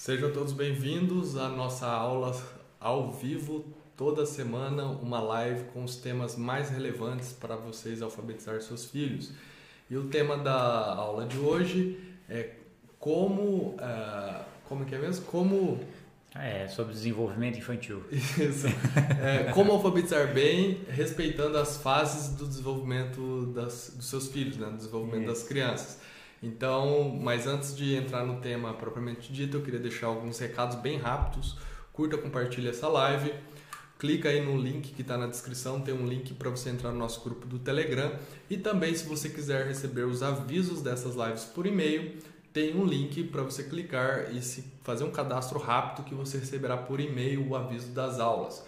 Sejam todos bem-vindos à nossa aula ao vivo toda semana, uma live com os temas mais relevantes para vocês alfabetizar seus filhos. E o tema da aula de hoje é como, uh, como que é mesmo? Como é, sobre desenvolvimento infantil. Isso. É, como alfabetizar bem, respeitando as fases do desenvolvimento das, dos seus filhos, né? do desenvolvimento Isso. das crianças. Então, mas antes de entrar no tema propriamente dito, eu queria deixar alguns recados bem rápidos. Curta, compartilhe essa live. Clica aí no link que está na descrição, tem um link para você entrar no nosso grupo do Telegram. E também, se você quiser receber os avisos dessas lives por e-mail, tem um link para você clicar e se fazer um cadastro rápido que você receberá por e-mail o aviso das aulas.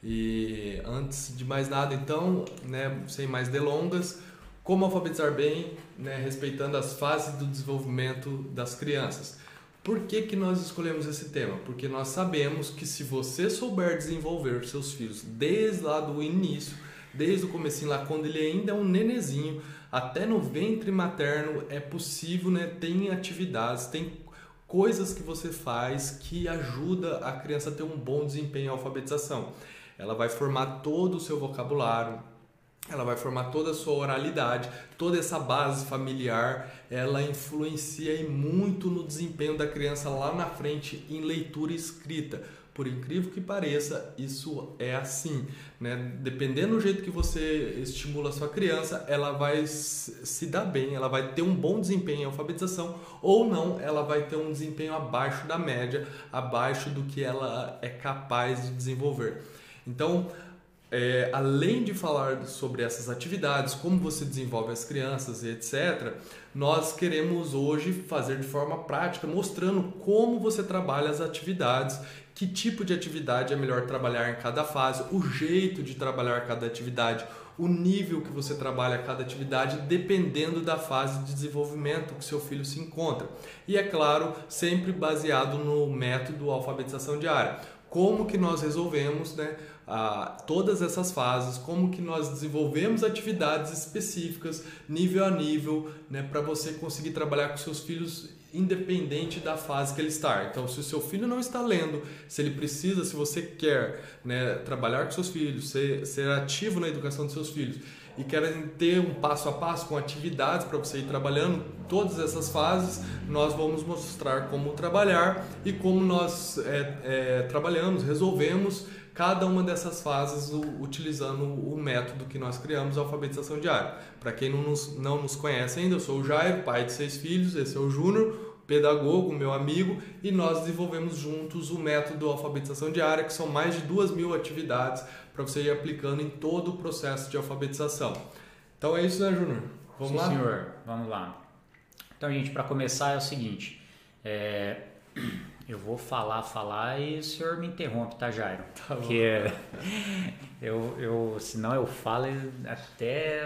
E antes de mais nada, então, né, sem mais delongas, como alfabetizar bem, né, respeitando as fases do desenvolvimento das crianças. Por que, que nós escolhemos esse tema? Porque nós sabemos que se você souber desenvolver seus filhos desde lá do início, desde o comecinho lá, quando ele ainda é um nenezinho, até no ventre materno, é possível, né? Tem atividades, tem coisas que você faz que ajuda a criança a ter um bom desempenho em alfabetização. Ela vai formar todo o seu vocabulário, ela vai formar toda a sua oralidade, toda essa base familiar, ela influencia muito no desempenho da criança lá na frente em leitura e escrita. Por incrível que pareça, isso é assim, né? Dependendo do jeito que você estimula a sua criança, ela vai se dar bem, ela vai ter um bom desempenho em alfabetização ou não, ela vai ter um desempenho abaixo da média, abaixo do que ela é capaz de desenvolver. Então, é, além de falar sobre essas atividades, como você desenvolve as crianças e etc., nós queremos hoje fazer de forma prática, mostrando como você trabalha as atividades, que tipo de atividade é melhor trabalhar em cada fase, o jeito de trabalhar cada atividade, o nível que você trabalha cada atividade, dependendo da fase de desenvolvimento que seu filho se encontra. E é claro, sempre baseado no método alfabetização diária. Como que nós resolvemos, né? a todas essas fases, como que nós desenvolvemos atividades específicas, nível a nível, né, para você conseguir trabalhar com seus filhos independente da fase que ele está. Então, se o seu filho não está lendo, se ele precisa, se você quer né, trabalhar com seus filhos, ser, ser ativo na educação dos seus filhos e querem ter um passo a passo com atividades para você ir trabalhando todas essas fases, nós vamos mostrar como trabalhar e como nós é, é, trabalhamos, resolvemos cada uma dessas fases utilizando o método que nós criamos, a alfabetização diária. Para quem não nos, não nos conhece ainda, eu sou o Jairo, pai de seis filhos, esse é o Júnior, pedagogo, meu amigo, e nós desenvolvemos juntos o método alfabetização diária, que são mais de duas mil atividades para você ir aplicando em todo o processo de alfabetização. Então é isso, né, Júnior? Vamos Sim, lá? senhor. Vamos lá. Então, gente, para começar é o seguinte. É... Eu vou falar, falar e o senhor me interrompe, tá, Jairo? Tá Porque eu, eu, senão eu falo até,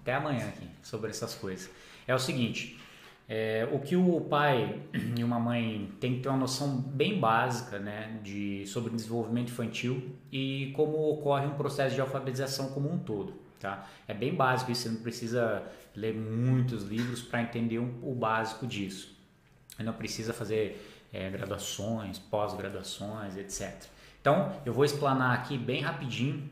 até amanhã aqui sobre essas coisas. É o seguinte, é, o que o pai e uma mãe tem que ter uma noção bem básica né, de, sobre desenvolvimento infantil e como ocorre um processo de alfabetização como um todo. Tá? É bem básico isso, você não precisa ler muitos livros para entender um, o básico disso. Não precisa fazer é, graduações, pós-graduações, etc. Então, eu vou explanar aqui bem rapidinho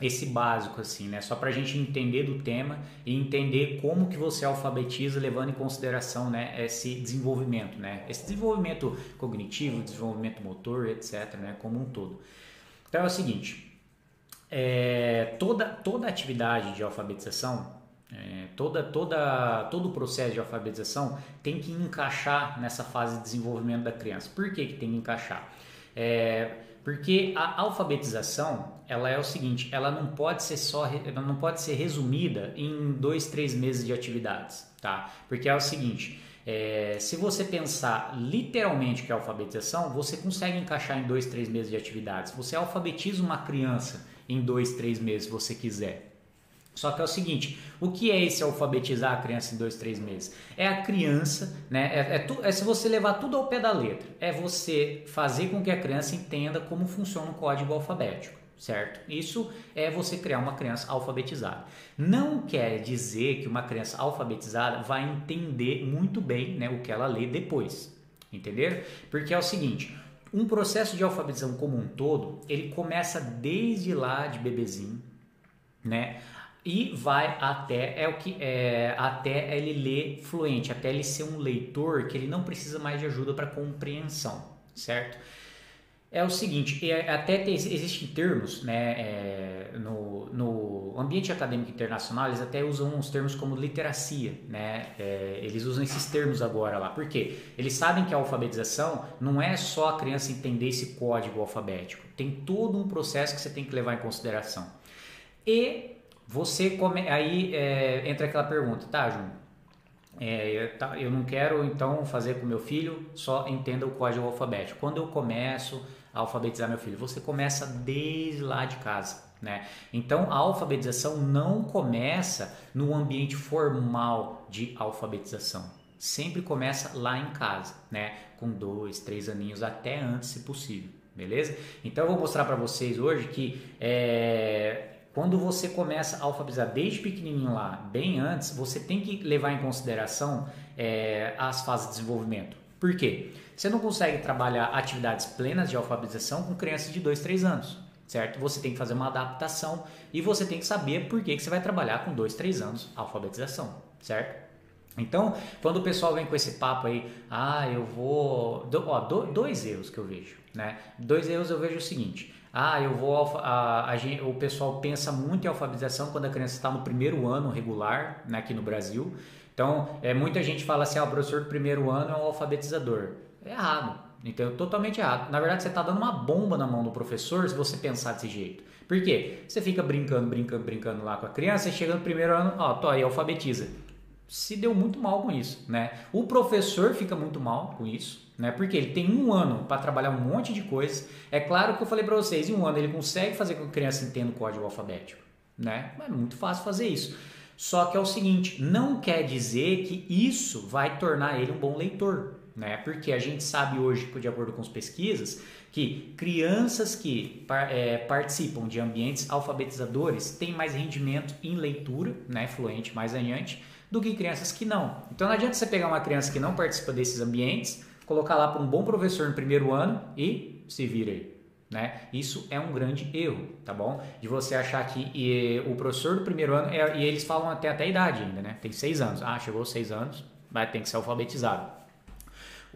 esse básico assim, né? Só para a gente entender do tema e entender como que você alfabetiza levando em consideração, né, esse desenvolvimento, né? Esse desenvolvimento cognitivo, desenvolvimento motor, etc, né, como um todo. Então é o seguinte, é, toda toda atividade de alfabetização é, toda, toda, todo o processo de alfabetização tem que encaixar nessa fase de desenvolvimento da criança. Por que, que tem que encaixar? É, porque a alfabetização ela é o seguinte, ela não pode ser só, ela não pode ser resumida em dois, três meses de atividades, tá? Porque é o seguinte, É, se você pensar literalmente que é alfabetização, você consegue encaixar em dois, três meses de atividades. Você alfabetiza uma criança em dois, três meses, se você quiser. Só que é o seguinte, o que é esse alfabetizar a criança em dois, três meses? É a criança, né? É, é, tu, é, se você levar tudo ao pé da letra. É você fazer com que a criança entenda como funciona o código alfabético certo? Isso é você criar uma criança alfabetizada. Não quer dizer que uma criança alfabetizada vai entender muito bem né, o que ela lê depois, entender? Porque é o seguinte, um processo de alfabetização como um todo, ele começa desde lá de bebezinho, né? E vai até é o que é até ele ler fluente, até ele ser um leitor que ele não precisa mais de ajuda para compreensão, certo? é o seguinte, até existem termos, né, é, no, no ambiente acadêmico internacional, eles até usam uns termos como literacia, né, é, eles usam esses termos agora lá, por quê? Eles sabem que a alfabetização não é só a criança entender esse código alfabético, tem todo um processo que você tem que levar em consideração. E você, come, aí é, entra aquela pergunta, tá, Júnior? É, eu não quero então fazer com meu filho só entenda o código alfabético. Quando eu começo a alfabetizar meu filho, você começa desde lá de casa. Né? Então a alfabetização não começa no ambiente formal de alfabetização. Sempre começa lá em casa, né? com dois, três aninhos, até antes, se possível. Beleza? Então eu vou mostrar para vocês hoje que é, quando você começa a alfabetizar desde pequenininho lá, bem antes, você tem que levar em consideração é, as fases de desenvolvimento. Por quê? Você não consegue trabalhar atividades plenas de alfabetização com crianças de 2, 3 anos, certo? Você tem que fazer uma adaptação e você tem que saber por que, que você vai trabalhar com 2, 3 anos alfabetização, certo? Então, quando o pessoal vem com esse papo aí, ah, eu vou. Do, ó, do, dois erros que eu vejo, né? Dois erros eu vejo o seguinte: ah, eu vou. A, a, o pessoal pensa muito em alfabetização quando a criança está no primeiro ano regular, né, aqui no Brasil. Então, é, muita gente fala assim: ah, o professor do primeiro ano é um alfabetizador. É errado, entendeu? Totalmente errado. Na verdade, você está dando uma bomba na mão do professor se você pensar desse jeito. Por quê? Você fica brincando, brincando, brincando lá com a criança, chega no primeiro ano, ó, tô aí, alfabetiza. Se deu muito mal com isso, né? O professor fica muito mal com isso né? Porque ele tem um ano para trabalhar um monte de coisas. É claro que eu falei para vocês, em um ano ele consegue fazer com que a criança entenda o código alfabético, né? É muito fácil fazer isso. Só que é o seguinte, não quer dizer que isso vai tornar ele um bom leitor, né? Porque a gente sabe hoje, de acordo com as pesquisas, que crianças que é, participam de ambientes alfabetizadores têm mais rendimento em leitura, né, fluente, mais adiante, do que crianças que não. Então não adianta você pegar uma criança que não participa desses ambientes colocar lá para um bom professor no primeiro ano e se vira aí. Né? Isso é um grande erro, tá bom? De você achar que e, o professor do primeiro ano, é, e eles falam até, até a idade ainda, né? Tem seis anos. Ah, chegou seis anos, vai ter que ser alfabetizado.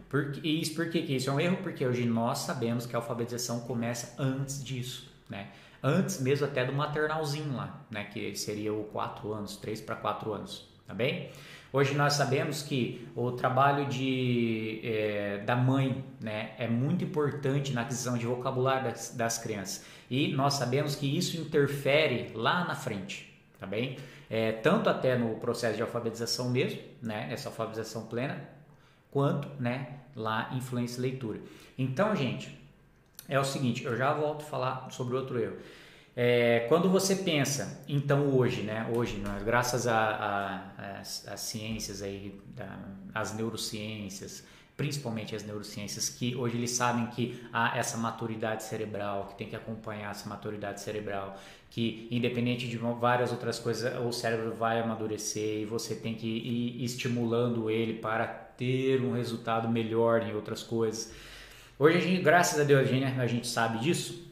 Por, e isso, por que, que isso é um erro? Porque hoje nós sabemos que a alfabetização começa antes disso, né? Antes mesmo até do maternalzinho lá, né? Que seria o quatro anos, três para quatro anos, tá bem? Hoje nós sabemos que o trabalho de, é, da mãe né, é muito importante na aquisição de vocabulário das, das, crianças e nós sabemos que isso interfere lá na frente, tá bem? É, tanto até no processo de alfabetização mesmo, né, essa alfabetização plena, quanto né, lá influência leitura. Então, gente, é o seguinte, eu já volto a falar sobre outro erro. É, quando você pensa, então hoje, né, hoje, nós, graças às ciências aí, as neurociências, principalmente as neurociências, que hoje eles sabem que há essa maturidade cerebral, que tem que acompanhar essa maturidade cerebral, que independente de várias outras coisas, o cérebro vai amadurecer e você tem que ir estimulando ele para ter um resultado melhor em outras coisas. Hoje, a gente, graças a Deus, a gente sabe disso,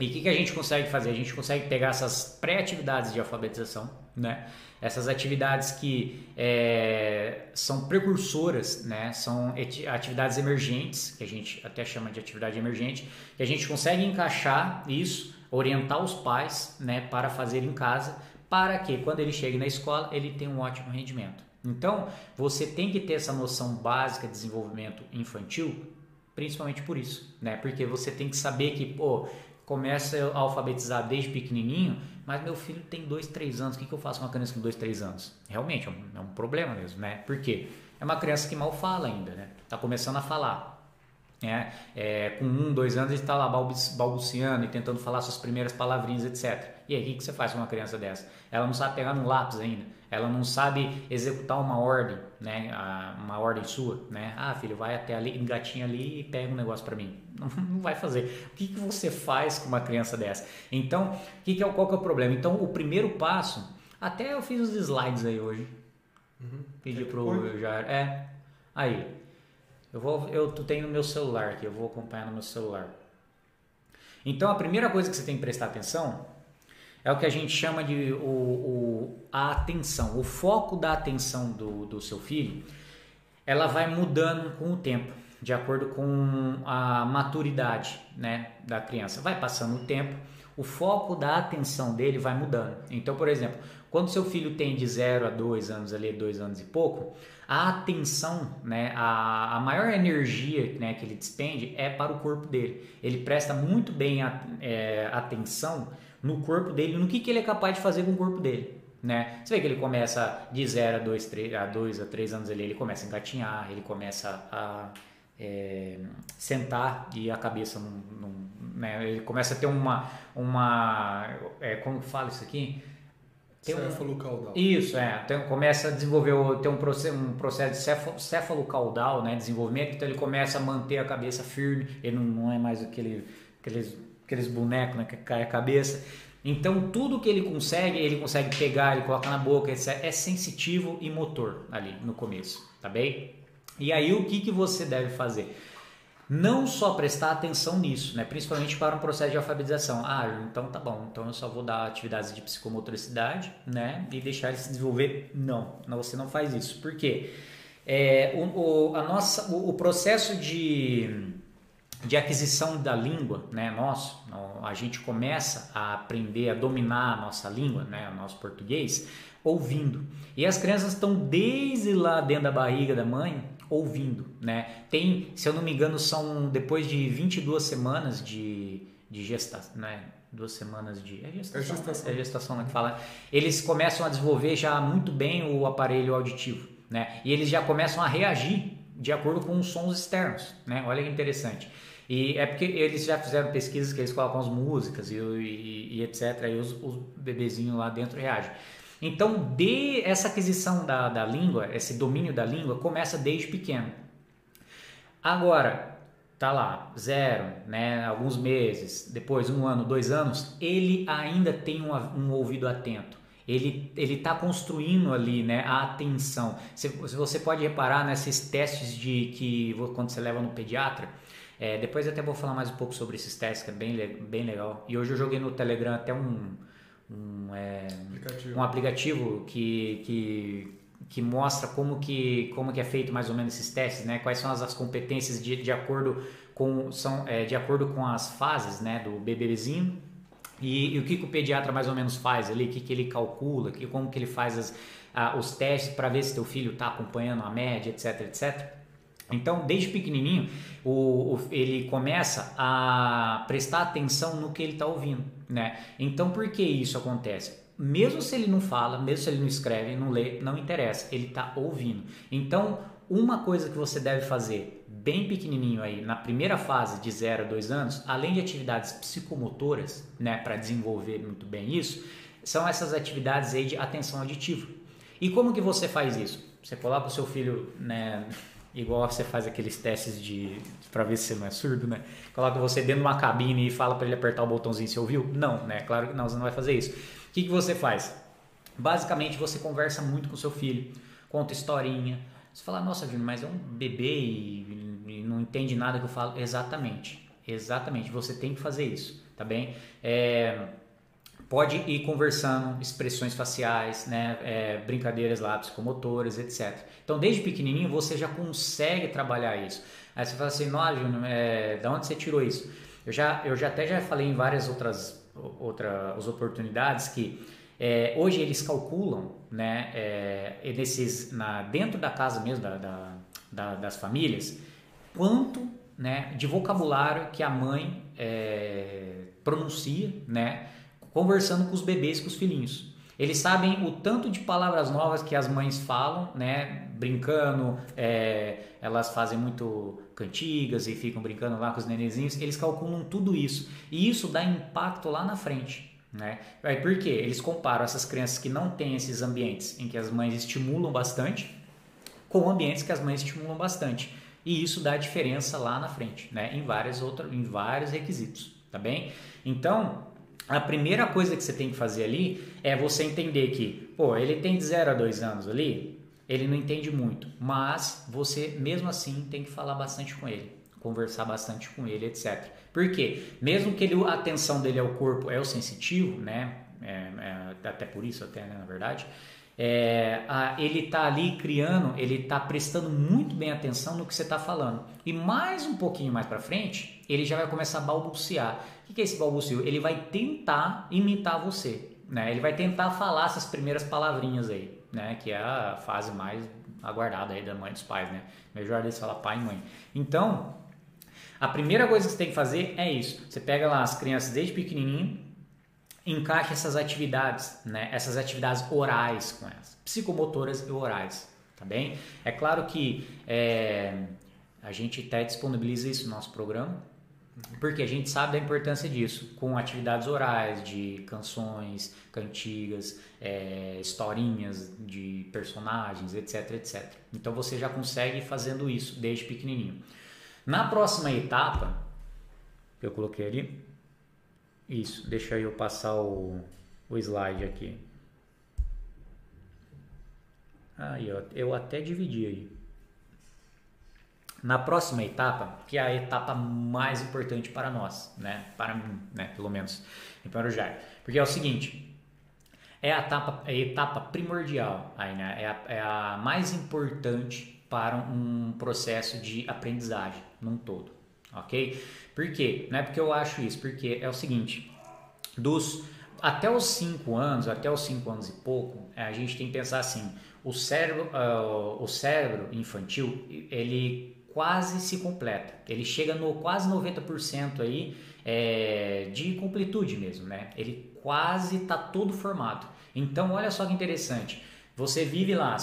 e o que, que a gente consegue fazer? A gente consegue pegar essas pré-atividades de alfabetização, né? essas atividades que é, são precursoras, né? são atividades emergentes, que a gente até chama de atividade emergente, que a gente consegue encaixar isso, orientar os pais né, para fazer em casa, para que quando ele chegue na escola ele tenha um ótimo rendimento. Então, você tem que ter essa noção básica de desenvolvimento infantil, principalmente por isso, né? Porque você tem que saber que, pô, começa a alfabetizar desde pequenininho, mas meu filho tem 2, 3 anos, o que, que eu faço com uma criança com 2, 3 anos? Realmente é um, é um problema mesmo, né? Por quê? É uma criança que mal fala ainda, né? Tá começando a falar. É, é, com um, dois anos ele está lá balbuciando e tentando falar suas primeiras palavrinhas, etc. E aí, o que, que você faz com uma criança dessa? Ela não sabe pegar um lápis ainda, ela não sabe executar uma ordem, né? uma ordem sua, né? Ah, filho, vai até ali, engatinha ali e pega um negócio para mim. Não, não, vai fazer. O que, que você faz com uma criança dessa? Então, que que é, qual que é o problema? Então, o primeiro passo, até eu fiz os slides aí hoje. Uhum. Pedi pro já É. Aí, eu vou, eu tenho no meu celular aqui, eu vou acompanhar no meu celular. Então a primeira coisa que você tem que prestar atenção é o que a gente chama de o, o, a atenção, o foco da atenção do, do seu filho. Ela vai mudando com o tempo, de acordo com a maturidade né, da criança. Vai passando o tempo, o foco da atenção dele vai mudando. Então, por exemplo, quando seu filho tem de 0 a 2 anos, ali, 2 anos e pouco, a atenção, né, a, a maior energia né, que ele despende é para o corpo dele. Ele presta muito bem a, é, atenção no corpo dele, no que, que ele é capaz de fazer com o corpo dele. Né? Você vê que ele começa de 0 a 2 a, dois, a 3 anos ali, ele começa a engatinhar, ele começa a é, sentar e a cabeça não, não né? ele começa a ter uma, uma é, como fala isso aqui? Tem céfalo-caudal. Isso, é. Tem, começa a desenvolver, tem um processo, um processo de céfalo-caudal, né? Desenvolvimento, então ele começa a manter a cabeça firme, ele não, não é mais aquele, aqueles, aqueles bonecos né, que cai a cabeça. Então tudo que ele consegue, ele consegue pegar, ele coloca na boca, etc. É sensitivo e motor ali no começo, tá bem? E aí o que, que você deve fazer? não só prestar atenção nisso, né? principalmente para um processo de alfabetização. Ah, então tá bom, então eu só vou dar atividades de psicomotricidade né? e deixar ele se desenvolver. Não, você não faz isso. Por quê? É, o, o, a nossa, o, o processo de, de aquisição da língua, né, nosso, a gente começa a aprender a dominar a nossa língua, né, o nosso português, ouvindo. E as crianças estão desde lá dentro da barriga da mãe ouvindo, né? Tem, se eu não me engano, são depois de 22 semanas de, de gestação, né? Duas semanas de. É gestação, é gestação. É gestação né, que fala. Eles começam a desenvolver já muito bem o aparelho auditivo, né? E eles já começam a reagir de acordo com os sons externos, né? Olha que interessante. E é porque eles já fizeram pesquisas que eles colocam as músicas e, e, e etc. E os, os bebezinhos lá dentro reagem. Então, de essa aquisição da, da língua, esse domínio da língua, começa desde pequeno. Agora, tá lá, zero, né, alguns meses, depois um ano, dois anos, ele ainda tem um, um ouvido atento. Ele está construindo ali, né, a atenção. Se, você pode reparar nesses testes de que quando você leva no pediatra, é, depois até vou falar mais um pouco sobre esses testes que é bem bem legal. E hoje eu joguei no Telegram até um um, é, aplicativo. um aplicativo que, que, que mostra como que, como que é feito mais ou menos esses testes, né? quais são as, as competências de, de acordo com são é, de acordo com as fases né, do bebezinho e, e, o que, que o pediatra mais ou menos faz ali, o que, que ele calcula, que, como que ele faz as, a, os testes para ver se teu filho está acompanhando a média, etc, etc. Então, desde pequenininho, o, o, ele começa a prestar atenção no que ele está ouvindo, né? Então, por que isso acontece? Mesmo se ele não fala, mesmo se ele não escreve, não lê, não interessa, ele está ouvindo. Então, uma coisa que você deve fazer bem pequenininho aí, na primeira fase de 0 a 2 anos, além de atividades psicomotoras, né, para desenvolver muito bem isso, são essas atividades aí de atenção auditiva. E como que você faz isso? Você coloca o seu filho, né, igual você faz aqueles testes de para ver se você não é surdo, né? Coloca você dentro de uma cabine e fala para ele apertar o botãozinho, você ouviu? Não, né? Claro que não, você não vai fazer isso. O que, que você faz? Basicamente, você conversa muito com seu filho, conta historinha. Você fala, nossa, Júnior, mas é um bebê e, e, não entende nada que eu falo. Exatamente, exatamente. Você tem que fazer isso, tá bem? É, pode ir conversando, expressões faciais, né, é, brincadeiras lá, psicomotoras, etc. Então, desde pequenininho, você já consegue trabalhar isso. Aí você fala assim, não, Júnior, é, da onde você tirou isso? Eu já, eu já até já falei em várias outras, outras oportunidades que é, hoje eles calculam, né, é, nesses, na, dentro da casa mesmo, da, da, da, das famílias, quanto né, de vocabulário que a mãe é, pronuncia, né? Conversando com os bebês, com os filhinhos. Eles sabem o tanto de palavras novas que as mães falam, né? Brincando, é, elas fazem muito cantigas e ficam brincando lá com os nenezinhos. Eles calculam tudo isso e isso dá impacto lá na frente. Né? Por quê? Eles comparam essas crianças que não têm esses ambientes em que as mães estimulam bastante com ambientes que as mães estimulam bastante. E isso dá diferença lá na frente, né? em, várias outras, em vários requisitos. Tá bem? Então, a primeira coisa que você tem que fazer ali é você entender que, pô, ele tem de 0 a 2 anos ali, ele não entende muito, mas você mesmo assim tem que falar bastante com ele, conversar bastante com ele, etc. Por quê? Mesmo que ele, a atenção dele ao corpo é o sensitivo, né? É, é, até por isso, até né, na verdade, é, a, ele está ali criando, ele está prestando muito bem atenção no que você está falando. E mais um pouquinho mais para frente, ele já vai começar a balbuciar. O que é esse balbucio? Ele vai tentar imitar você, né? Ele vai tentar falar essas primeiras palavrinhas aí, né? Que é a fase mais aguardada aí da mãe dos pais, né? Melhor deles falar pai e mãe. Então, a primeira coisa que você tem que fazer é isso. Você pega lá as crianças desde pequenininho, encaixa essas atividades, né? Essas atividades orais com elas, psicomotoras e orais, tá bem? É claro que é, a gente até disponibiliza isso no nosso programa, porque a gente sabe da importância disso, com atividades orais, de canções, cantigas, é, historinhas de personagens, etc, etc. Então você já consegue fazendo isso desde pequenininho. Na próxima etapa, eu coloquei ali, isso, deixa eu passar o, o slide aqui. Aí, ó, eu até dividi aí. Na próxima etapa, que é a etapa mais importante para nós, né? Para mim, né? Pelo menos, e para o Jair. Porque é o seguinte, é a etapa, é a etapa primordial, aí, né? é, a, é a mais importante para um processo de aprendizagem num todo, ok? Por quê? Não é porque eu acho isso, porque é o seguinte, dos até os 5 anos, até os 5 anos e pouco, a gente tem que pensar assim, o cérebro, uh, o cérebro infantil, ele quase se completa. Ele chega no quase 90% aí é, de completude mesmo, né? Ele quase está todo formado. Então, olha só que interessante. Você vive lá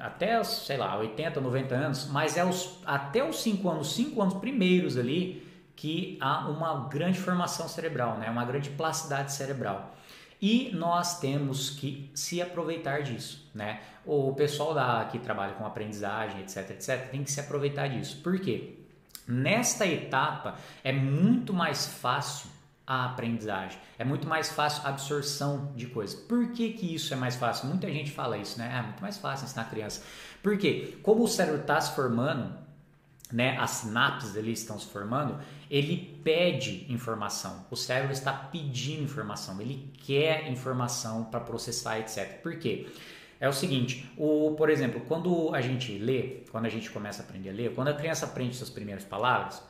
até, sei lá, 80, 90 anos, mas é os, até os 5 anos, 5 anos primeiros ali, que há uma grande formação cerebral, né? uma grande plasticidade cerebral. E nós temos que se aproveitar disso, né? O pessoal da, que trabalha com aprendizagem, etc, etc, tem que se aproveitar disso. Por quê? Nesta etapa é muito mais fácil a aprendizagem, é muito mais fácil a absorção de coisas. Por que, que isso é mais fácil? Muita gente fala isso, né? É muito mais fácil ensinar criança. Por quê? Como o cérebro está se formando, né, as sinapses ali estão se formando, ele pede informação. O cérebro está pedindo informação, ele quer informação para processar, etc. Por quê? É o seguinte, o, por exemplo, quando a gente lê, quando a gente começa a aprender a ler, quando a criança aprende suas primeiras palavras,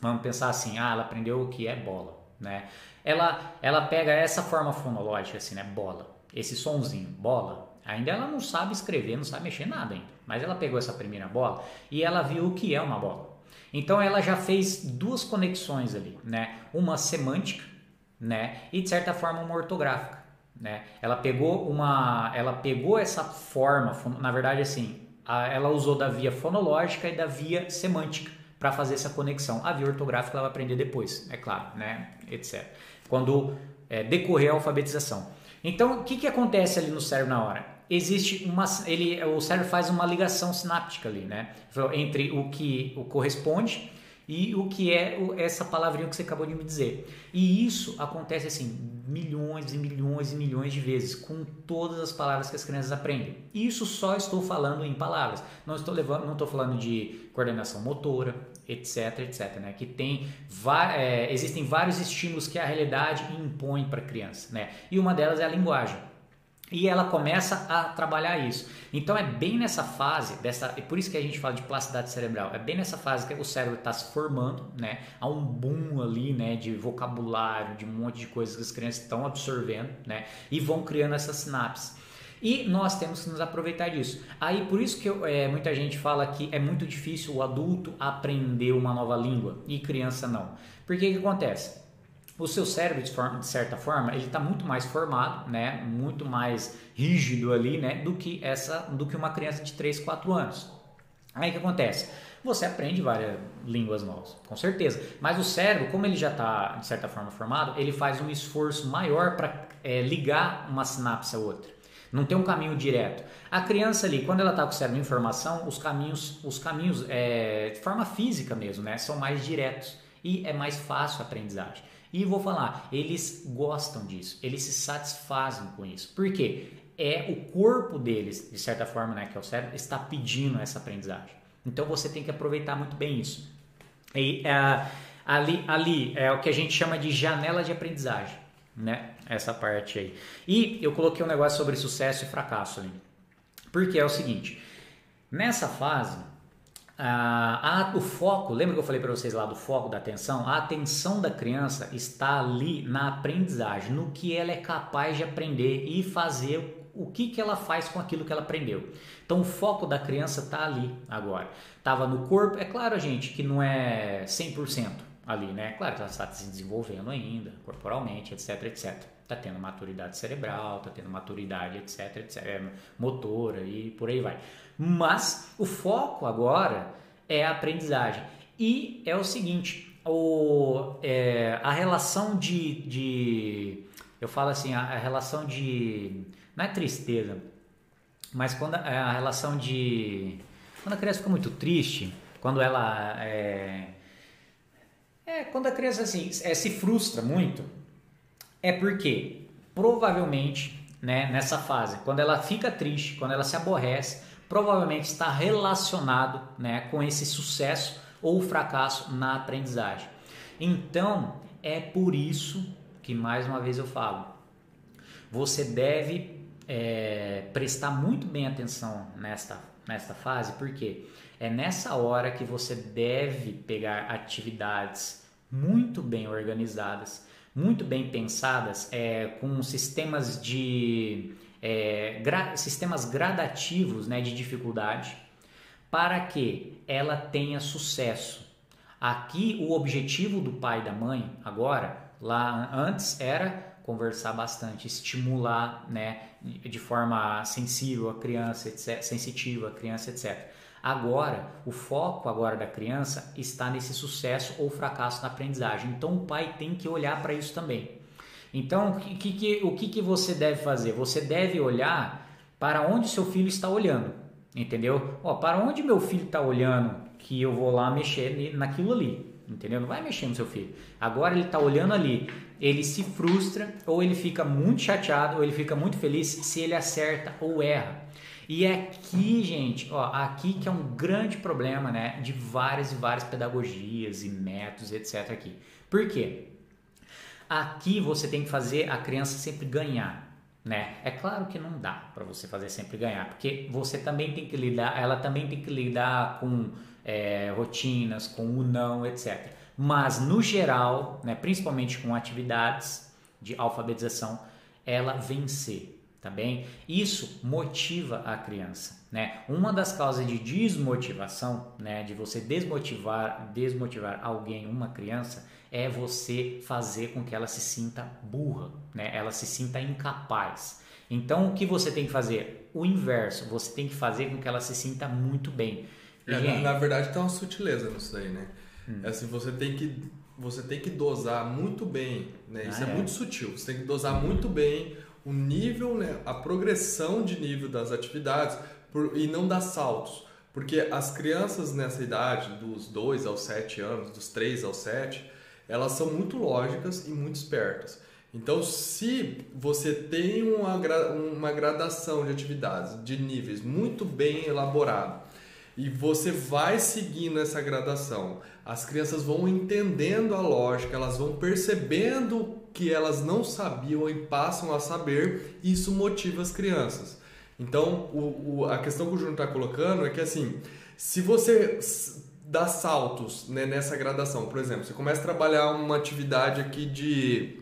vamos pensar assim, ah, ela aprendeu o que é bola, né? Ela, ela pega essa forma fonológica assim, né, bola, esse sonzinho, bola, Ainda ela não sabe escrever, não sabe mexer nada ainda. Mas ela pegou essa primeira bola e ela viu o que é uma bola. Então ela já fez duas conexões ali, né? Uma semântica, né? E de certa forma uma ortográfica, né? Ela pegou uma, ela pegou essa forma, na verdade assim, ela usou da via fonológica e da via semântica para fazer essa conexão. A via ortográfica ela vai aprender depois, é claro, né? Etc. Quando é, decorrer a alfabetização. Então, o que, que acontece ali no cérebro na hora? existe uma ele o cérebro faz uma ligação sináptica ali, né? Entre o que o corresponde e o que é essa palavrinha que você acabou de me dizer. E isso acontece assim milhões e milhões e milhões de vezes com todas as palavras que as crianças aprendem. Isso só estou falando em palavras. Não estou levando, não estou falando de coordenação motora, etc, etc, né? Que tem é, existem vários estímulos que a realidade impõe para a criança, né? E uma delas é a linguagem e ela começa a trabalhar isso. Então é bem nessa fase, dessa, e por isso que a gente fala de plasticidade cerebral, é bem nessa fase que o cérebro está se formando, né? Há um boom ali, né, de vocabulário, de um monte de coisas que as crianças estão absorvendo, né? E vão criando essas sinapses. E nós temos que nos aproveitar disso. Aí por isso que eu, é, muita gente fala que é muito difícil o adulto aprender uma nova língua e criança não. Porque que acontece? O seu cérebro, de, de certa forma, ele está muito mais formado, né? muito mais rígido ali, né? do que essa, do que uma criança de 3, 4 anos. Aí o que acontece? Você aprende várias línguas novas, com certeza. Mas o cérebro, como ele já está de certa forma formado, ele faz um esforço maior para é, ligar uma sinapse a outra. Não tem um caminho direto. A criança ali, quando ela está com o cérebro em formação, os caminhos, os caminhos é, de forma física mesmo, né, são mais diretos e é mais fácil a aprendizagem. E vou falar, eles gostam disso, eles se satisfazem com isso. Por quê? É o corpo deles, de certa forma, né, que é o cérebro, está pedindo essa aprendizagem. Então você tem que aproveitar muito bem isso. E uh, ali, ali é o que a gente chama de janela de aprendizagem, né? Essa parte aí. E eu coloquei um negócio sobre sucesso e fracasso ali. Porque é o seguinte, nessa fase, uh, o foco, lembra que eu falei para vocês lá do foco da atenção? A atenção da criança está ali na aprendizagem, no que ela é capaz de aprender e fazer o que, que ela faz com aquilo que ela aprendeu. Então o foco da criança está ali agora. Estava no corpo, é claro, gente, que não é 100% ali, né? Claro que ela está se desenvolvendo ainda, corporalmente, etc, etc. Está tendo maturidade cerebral, está tendo maturidade, etc, etc, é, motora e por aí vai. Mas o foco agora é a aprendizagem. E é o seguinte, o, é, a relação de, de, eu falo assim, a, a relação de não é tristeza, mas quando a, a relação de. Quando a criança fica muito triste, quando ela. É, é quando a criança assim, é, se frustra muito, é porque provavelmente né, nessa fase, quando ela fica triste, quando ela se aborrece, provavelmente está relacionado né, com esse sucesso ou fracasso na aprendizagem. Então, é por isso que, mais uma vez eu falo, você deve é, prestar muito bem atenção nesta, nesta fase, porque é nessa hora que você deve pegar atividades muito bem organizadas, muito bem pensadas, é, com sistemas de é, gra, sistemas gradativos né, de dificuldade, para que ela tenha sucesso. Aqui o objetivo do pai e da mãe agora, lá antes era conversar bastante, estimular, né, de forma sensível a criança, etc, sensitiva a criança, etc. Agora, o foco agora da criança está nesse sucesso ou fracasso na aprendizagem. Então, o pai tem que olhar para isso também. Então, o que, que, o que, que você deve fazer? Você deve olhar para onde seu filho está olhando, entendeu? Ó, para onde meu filho está olhando que eu vou lá mexer naquilo ali, entendeu? Não vai mexer no seu filho. Agora ele está olhando ali ele se frustra ou ele fica muito chateado ou ele fica muito feliz se ele acerta ou erra. E é aqui, gente, ó, aqui que é um grande problema, né, de várias e várias pedagogias e métodos, etc aqui. Por quê? Aqui você tem que fazer a criança sempre ganhar, né? É claro que não dá para você fazer sempre ganhar, porque você também tem que lidar, ela também tem que lidar com é, rotinas, com o não, etc mas no geral, né, principalmente com atividades de alfabetização, ela vencer, tá bem? Isso motiva a criança, né? Uma das causas de desmotivação, né, de você desmotivar, desmotivar alguém, uma criança, é você fazer com que ela se sinta burra, né? Ela se sinta incapaz. Então, o que você tem que fazer? O inverso, você tem que fazer com que ela se sinta muito bem. É, na, na, verdade, tem uma sutileza nisso daí, né? Hum. É assim, você tem que você tem que dosar muito bem, né? Isso ah, é, é, muito sutil. Você tem que dosar muito bem o nível, né? a progressão de nível das atividades por, e não dar saltos. Porque as crianças nessa idade, dos 2 aos 7 anos, dos 3 aos 7, elas são muito lógicas e muito espertas. Então, se você tem uma, uma gradação de atividades, de níveis muito bem elaborado, e você vai seguindo essa gradação, as crianças vão entendendo a lógica, elas vão percebendo que elas não sabiam e passam a saber, isso motiva as crianças. Então, o, o, a questão que o Júnior está colocando é que assim, se você dá saltos né, nessa gradação, por exemplo, você começa a trabalhar uma atividade aqui de,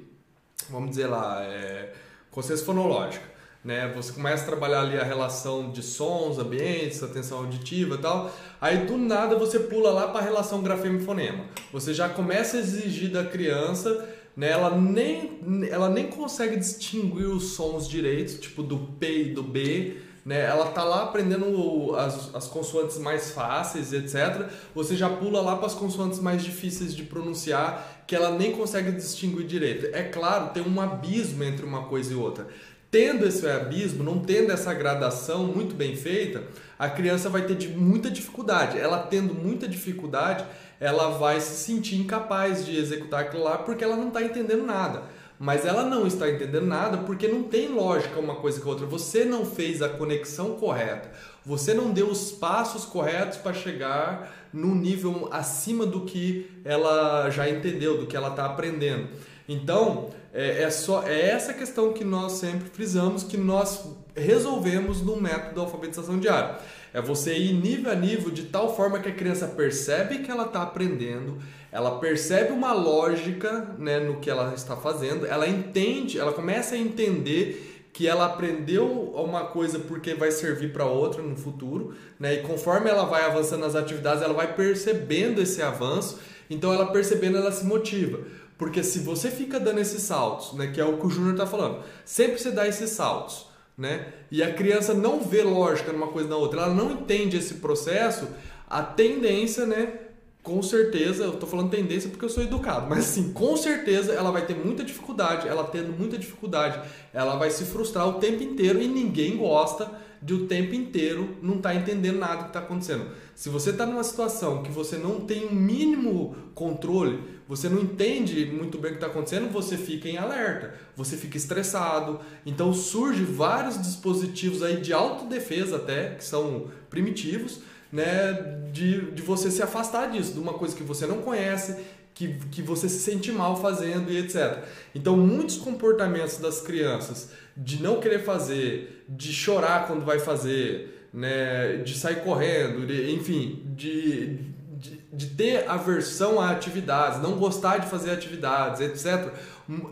vamos dizer lá, é, consciência fonológica. né? Você começa a trabalhar ali a relação de sons, ambientes, atenção auditiva e tal. Aí do nada você pula lá para a relação grafema e fonema. Você já começa a exigir da criança, né? Ela nem ela nem consegue distinguir os sons direitos, tipo do P e do B. Né? Ela tá lá aprendendo as, as consoantes mais fáceis, etc. Você já pula lá para as consoantes mais difíceis de pronunciar, que ela nem consegue distinguir direito. É claro, tem um abismo entre uma coisa e outra. Tendo esse abismo, não tendo essa gradação muito bem feita, a criança vai ter muita dificuldade. Ela tendo muita dificuldade, ela vai se sentir incapaz de executar aquilo lá porque ela não está entendendo nada. Mas ela não está entendendo nada porque não tem lógica uma coisa com a outra. Você não fez a conexão correta. Você não deu os passos corretos para chegar no nível acima do que ela já entendeu, do que ela está aprendendo. Então, é, é, só é essa questão que nós sempre frisamos, que nós resolvemos no método da alfabetização diária. É você ir nível a nível de tal forma que a criança percebe que ela está aprendendo, ela percebe uma lógica né, no que ela está fazendo, ela entende, ela começa a entender que ela aprendeu uma coisa porque vai servir para outra no futuro, né? E conforme ela vai avançando nas atividades, ela vai percebendo esse avanço. Então, ela percebendo, ela se motiva. Porque se você fica dando esses saltos, né, que é o que o Júnior está falando, sempre você dá esses saltos, né, e a criança não vê lógica numa coisa na outra, ela não entende esse processo, a tendência, né, com certeza, eu estou falando tendência porque eu sou educado, mas assim, com certeza ela vai ter muita dificuldade, ela tendo muita dificuldade, ela vai se frustrar o tempo inteiro e ninguém gosta de o tempo inteiro não estar tá entendendo nada que está acontecendo. Se você está numa situação que você não tem um mínimo controle, você não entende muito bem o que está acontecendo, você fica em alerta, você fica estressado. Então surge vários dispositivos aí de autodefesa até, que são primitivos, né, de, de você se afastar disso, de uma coisa que você não conhece, que, que você se sente mal fazendo e etc. Então, muitos comportamentos das crianças de não querer fazer, de chorar quando vai fazer, né, de sair correndo, de, enfim, de, de, de, ter aversão a atividades, não gostar de fazer atividades, etc.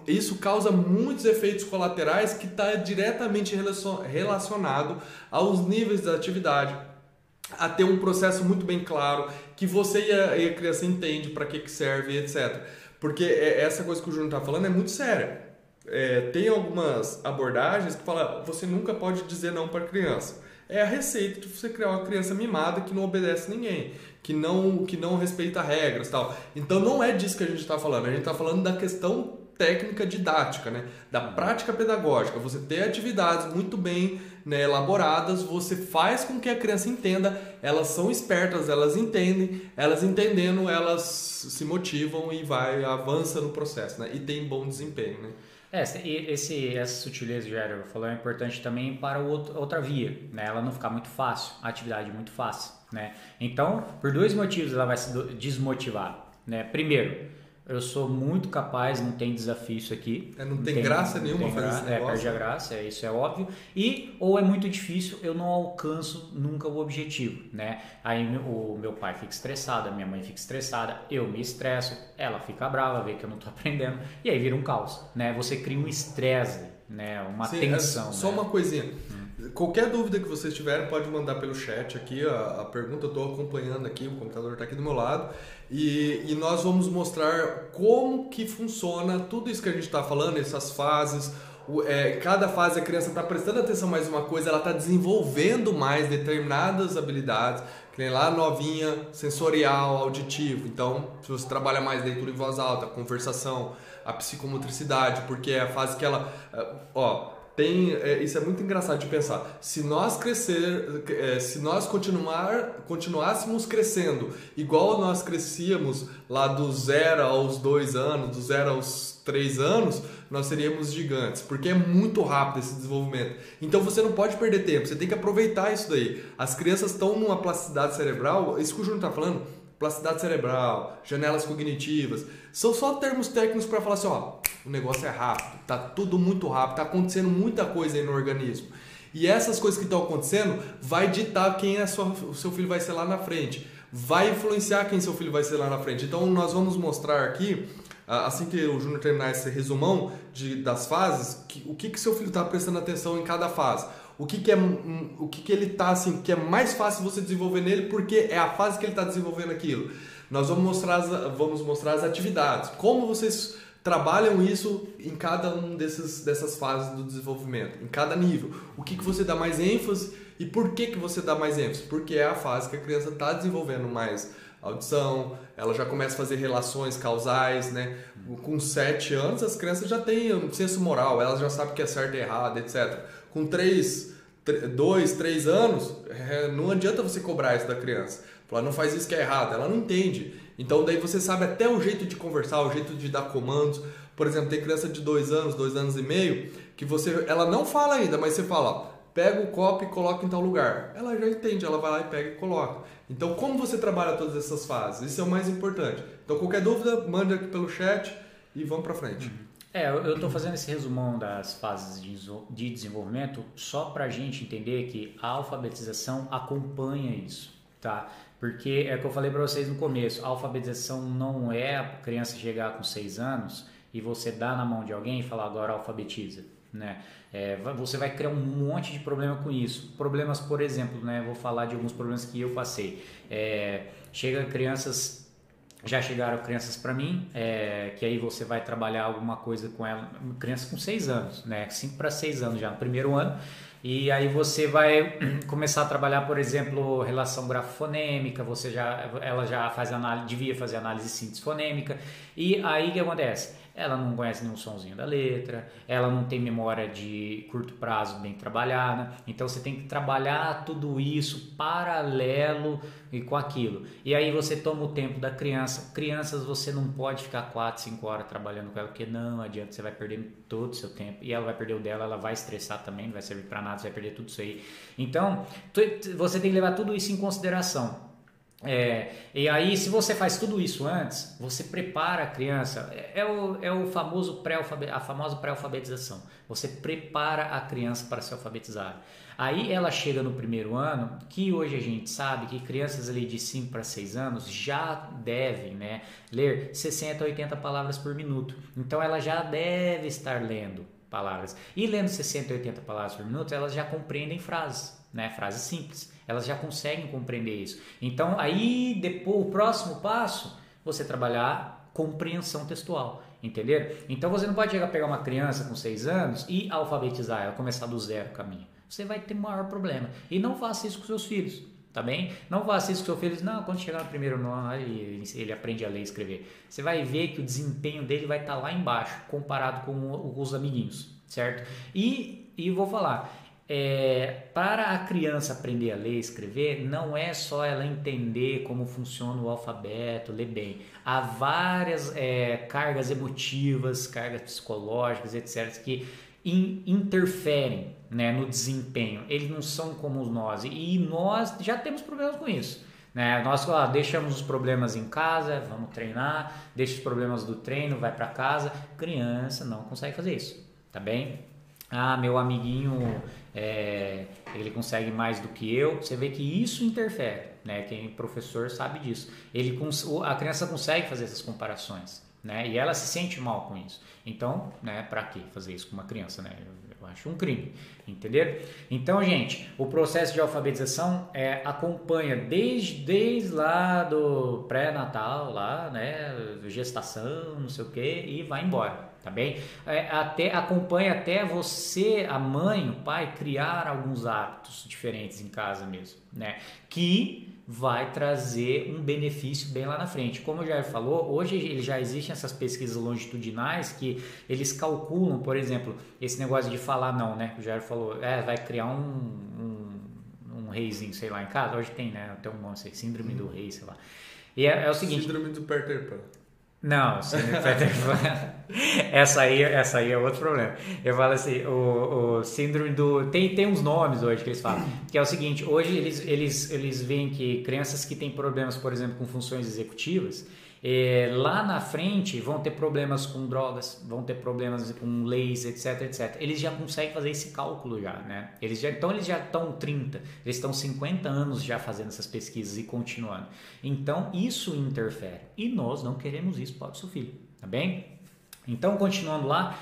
Isso causa muitos efeitos colaterais que está diretamente relacionado aos níveis da atividade, a ter um processo muito bem claro que você e a, e a criança entende para que, que serve, etc. Porque é, essa coisa que o Júnior está falando é muito séria. É, tem algumas abordagens que falam você nunca pode dizer não para criança é a receita de você criar uma criança mimada que não obedece ninguém, que não, que não respeita regras tal. Então não é disso que a gente está falando, a gente está falando da questão técnica didática, né? da prática pedagógica. Você ter atividades muito bem né, elaboradas, você faz com que a criança entenda, elas são espertas, elas entendem, elas entendendo, elas se motivam e vai avança no processo, né? E tem bom desempenho, né? É, esse, essa sutileza que o falou é importante também para outra via, né? Ela não ficar muito fácil, a atividade muito fácil, né? Então, por dois motivos ela vai se desmotivar, né? Primeiro, eu sou muito capaz, não tem desafio isso aqui. É, não, tem, tem graça nenhuma tem fazer gra... esse negócio. É, perde a graça, é, isso é óbvio. E, ou é muito difícil, eu não alcanço nunca o objetivo, né? Aí o meu pai fica estressado, a minha mãe fica estressada, eu me estresso, ela fica brava, vê que eu não estou aprendendo, e aí vira um caos, né? Você cria um estresse, né? Uma Sim, é tensão. É só né? uma coisinha. Qualquer dúvida que vocês tiverem, pode mandar pelo chat aqui. A, a pergunta eu estou acompanhando aqui, o computador está aqui do meu lado. E, e, nós vamos mostrar como que funciona tudo isso que a gente está falando, essas fases. O, é, cada fase a criança está prestando atenção mais uma coisa, ela está desenvolvendo mais determinadas habilidades. Que nem lá novinha, sensorial, auditivo. Então, se você trabalha mais leitura em voz alta, conversação, a psicomotricidade, porque é a fase que ela. Ó, tem é, isso é muito engraçado de pensar. Se nós crescer, é, se nós continuar, continuássemos crescendo igual nós crescíamos lá do zero aos dois anos, do zero aos três anos, nós seríamos gigantes, porque é muito rápido esse desenvolvimento. Então você não pode perder tempo, você tem que aproveitar isso daí. As crianças estão numa plasticidade cerebral, isso que o Júnior está falando, plasticidade cerebral, janelas cognitivas, são só termos técnicos para falar assim, ó, o negócio é rápido, tá tudo muito rápido, tá acontecendo muita coisa aí no organismo. E essas coisas que estão acontecendo vai ditar quem é sua, o seu filho vai ser lá na frente, vai influenciar quem seu filho vai ser lá na frente. Então nós vamos mostrar aqui assim que o Júnior terminar esse resumão de, das fases, que, o que, que seu filho está prestando atenção em cada fase. O que, que é o que, que ele está assim, que é mais fácil você desenvolver nele, porque é a fase que ele está desenvolvendo aquilo. Nós vamos mostrar, as, vamos mostrar as atividades, como vocês trabalham isso em cada um desses, dessas fases do desenvolvimento, em cada nível. O que, que você dá mais ênfase e por que, que você dá mais ênfase? Porque é a fase que a criança está desenvolvendo mais audição, ela já começa a fazer relações causais, né? Com 7 anos as crianças já têm um senso moral, elas já sabem o que é certo e errado, etc. Com 3, 2, 3 anos, é, não adianta você cobrar isso da criança. Falar, não faz isso que é errado, ela não entende. Então daí você sabe até o jeito de conversar, o jeito de dar comandos. Por exemplo, tem criança de 2 anos, 2 anos e meio, que você, ela não fala ainda, mas você fala, pega o copo e coloca em tal lugar. Ela já entende, ela vai lá e pega e coloca. Então, como você trabalha todas essas fases? Isso é o mais importante. Então, qualquer dúvida, mande aqui pelo chat e vamos para frente. Uhum. É, eu estou fazendo esse resumão das fases de desenvolvimento só para a gente entender que a alfabetização acompanha isso, tá? Porque é o que eu falei para vocês no começo, a alfabetização não é a criança chegar com seis anos e você dar na mão de alguém e falar agora alfabetiza, né? É, você vai criar um monte de problema com isso. Problemas, por exemplo, né? Vou falar de alguns problemas que eu passei. É, chega crianças, já chegaram crianças para mim, é, que aí você vai trabalhar alguma coisa com ela, crianças com 6 anos, né? 5 para 6 anos já no primeiro ano. E aí você vai começar a trabalhar, por exemplo, relação grafofonêmica, você já, ela já faz análise, devia fazer análise síntese fonêmica. E aí o que acontece? Ela não conhece nenhum sonzinho da letra, ela não tem memória de curto prazo bem trabalhada, então você tem que trabalhar tudo isso paralelo e com aquilo. E aí você toma o tempo da criança. Crianças você não pode ficar 4, 5 horas trabalhando com ela, porque não adianta, você vai perder todo o seu tempo e ela vai perder o dela, ela vai estressar também, não vai servir para nada, você vai perder tudo isso aí. Então, você tem que levar tudo isso em consideração. É, e aí, se você faz tudo isso antes, você prepara a criança. É, é o, é o famoso pré a famosa pré-alfabetização. Você prepara a criança para se alfabetizar. Aí ela chega no primeiro ano, que hoje a gente sabe que crianças ali de 5 para 6 anos já devem né, ler 60 a 80 palavras por minuto. Então ela já deve estar lendo palavras. E lendo 60 a 80 palavras por minuto, elas já compreendem frases, né, frases simples elas já conseguem compreender isso. Então, aí depois o próximo passo, você trabalhar compreensão textual, entender? Então você não pode chegar a pegar uma criança com 6 anos e alfabetizar ela, começar do zero o caminho. Você vai ter maior problema. E não faça isso com seus filhos, tá bem? Não faça isso com seus filhos. Não, quando chegar no primeiro ano, ele, ele aprende a ler e escrever. Você vai ver que o desempenho dele vai estar tá lá embaixo, comparado com os amiguinhos, certo? E, e vou falar, é, para a criança aprender a ler e escrever, não é só ela entender como funciona o alfabeto, ler bem. Há várias é, cargas emotivas, cargas psicológicas, etc., que in, interferem né, no desempenho. Eles não são como nós. E nós já temos problemas com isso. Né? Nós ó, deixamos os problemas em casa, vamos treinar, deixa os problemas do treino, vai para casa. Criança não consegue fazer isso, tá bem? Ah, meu amiguinho é, ele consegue mais do que eu, você vê que isso interfere, né? Quem é professor sabe disso. Ele, a criança consegue fazer essas comparações, né? E ela se sente mal com isso. Então, né? Para que fazer isso com uma criança, né? Eu, eu acho um crime, entender? Então, gente, o processo de alfabetização é, acompanha desde, desde lá do pré-natal, lá, né? Gestação, não sei o que, e vai embora tá bem? É, até acompanha até você, a mãe, o pai, criar alguns hábitos diferentes em casa mesmo, né? Que vai trazer um benefício bem lá na frente. Como o Jair falou, hoje já existem essas pesquisas longitudinais que eles calculam, por exemplo, esse negócio de falar não, né? O Jair falou, é, vai criar um, um, um reizinho, sei lá, em casa. Hoje tem, né? Tem um monte, síndrome do rei, sei lá. E é, é o seguinte... Síndrome do Peter Pan. Não, essa aí, essa aí é outro problema. Eu falo assim, o, o síndrome do tem tem uns nomes hoje que eles falam, que é o seguinte, hoje eles eles eles veem que crianças que têm problemas, por exemplo, com funções executivas, é, lá na frente vão ter problemas com drogas, vão ter problemas com leis, etc, etc. Eles já conseguem fazer esse cálculo já, né? Eles já, então eles já estão 30, eles estão 50 anos já fazendo essas pesquisas e continuando. Então isso interfere. E nós não queremos isso para o seu filho. tá bem? Então, continuando lá,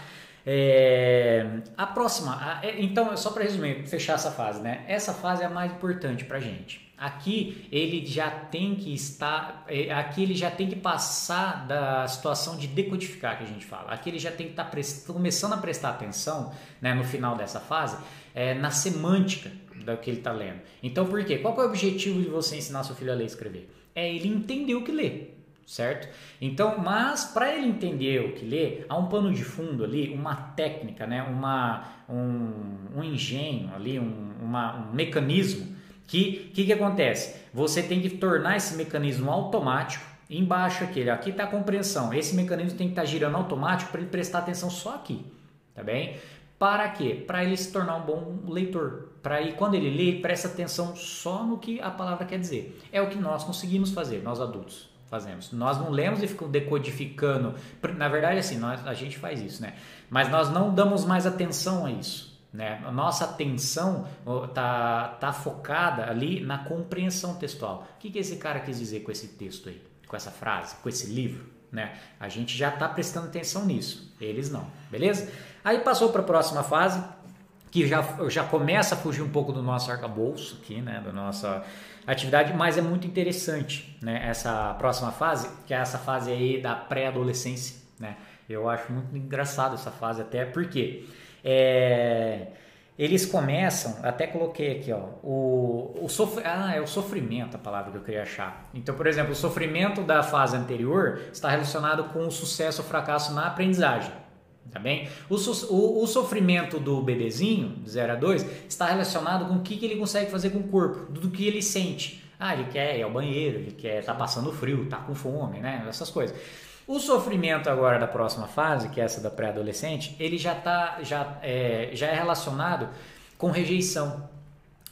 é, a próxima, a, é, então, só para resumir, fechar essa fase, né? Essa fase é a mais importante para gente. Aqui ele já tem que estar, é, aqui ele já tem que passar da situação de decodificar que a gente fala. Aqui ele já tem que estar tá prest, começando a prestar atenção, né, no final dessa fase, é, na semântica do que ele está lendo. Então, por quê? Qual é o objetivo de você ensinar seu filho a ler e escrever? É ele entender o que lê certo? Então, mas para ele entender o que lê, há um pano de fundo ali, uma técnica, né? uma, um, um engenho ali, um, uma, um mecanismo que que, que acontece? Você tem que tornar esse mecanismo automático. Embaixo aqui, aqui está a compreensão. Esse mecanismo tem que estar tá girando automático para ele prestar atenção só aqui, tá bem? Para quê? Para ele se tornar um bom leitor. Para aí, quando ele lê, ele presta atenção só no que a palavra quer dizer. É o que nós conseguimos fazer, nós adultos fazemos. Nós não lemos e ficamos decodificando. Na verdade, assim, nós, a gente faz isso, né? Mas nós não damos mais atenção a isso. Né? A nossa atenção está tá focada ali na compreensão textual. O que, que esse cara quis dizer com esse texto aí, com essa frase, com esse livro? Né? A gente já está prestando atenção nisso, eles não, beleza? Aí passou para a próxima fase, que já, já começa a fugir um pouco do nosso arcabouço aqui, né? da nossa atividade, mas é muito interessante né? essa próxima fase, que é essa fase aí da pré-adolescência. Né? Eu acho muito engraçado essa fase, até porque é, eles começam, até coloquei aqui, ó, o, o sofr, ah, é o sofrimento a palavra que eu queria achar. Então, por exemplo, o sofrimento da fase anterior está relacionado com o sucesso ou fracasso na aprendizagem. Tá bem? O, o, o sofrimento do bebezinho, de 0 a 2, está relacionado com o que, que ele consegue fazer com o corpo, do que ele sente. Ah, ele quer ir ao banheiro, ele quer estar tá passando frio, tá com fome, né? Essas coisas. O sofrimento agora da próxima fase, que é essa da pré-adolescente, ele já, tá, já, é, já é relacionado com rejeição.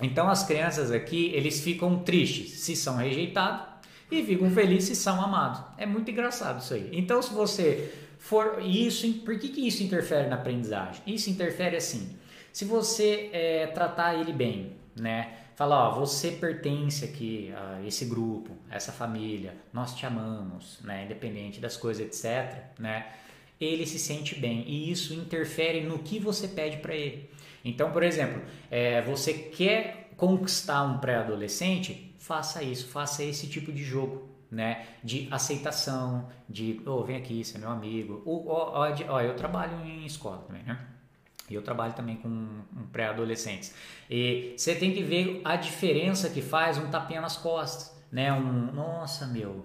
Então as crianças aqui, eles ficam tristes se são rejeitados e ficam felizes se são amados. É muito engraçado isso aí. Então se você for isso, por que, que isso interfere na aprendizagem? Isso interfere assim. Se você é, tratar ele bem, né? Fala, ó, você pertence aqui a esse grupo, a essa família, nós te amamos, né? Independente das coisas, etc, né? Ele se sente bem e isso interfere no que você pede para ele. Então, por exemplo, é, você quer conquistar um pré-adolescente, faça isso, faça esse tipo de jogo, né? De aceitação, de, oh, vem aqui, você é meu amigo. Ou, ó, ó, eu trabalho em escola também, né? E eu trabalho também com um pré-adolescentes. E você tem que ver a diferença que faz um tapinha nas costas, né? Um, nossa, meu,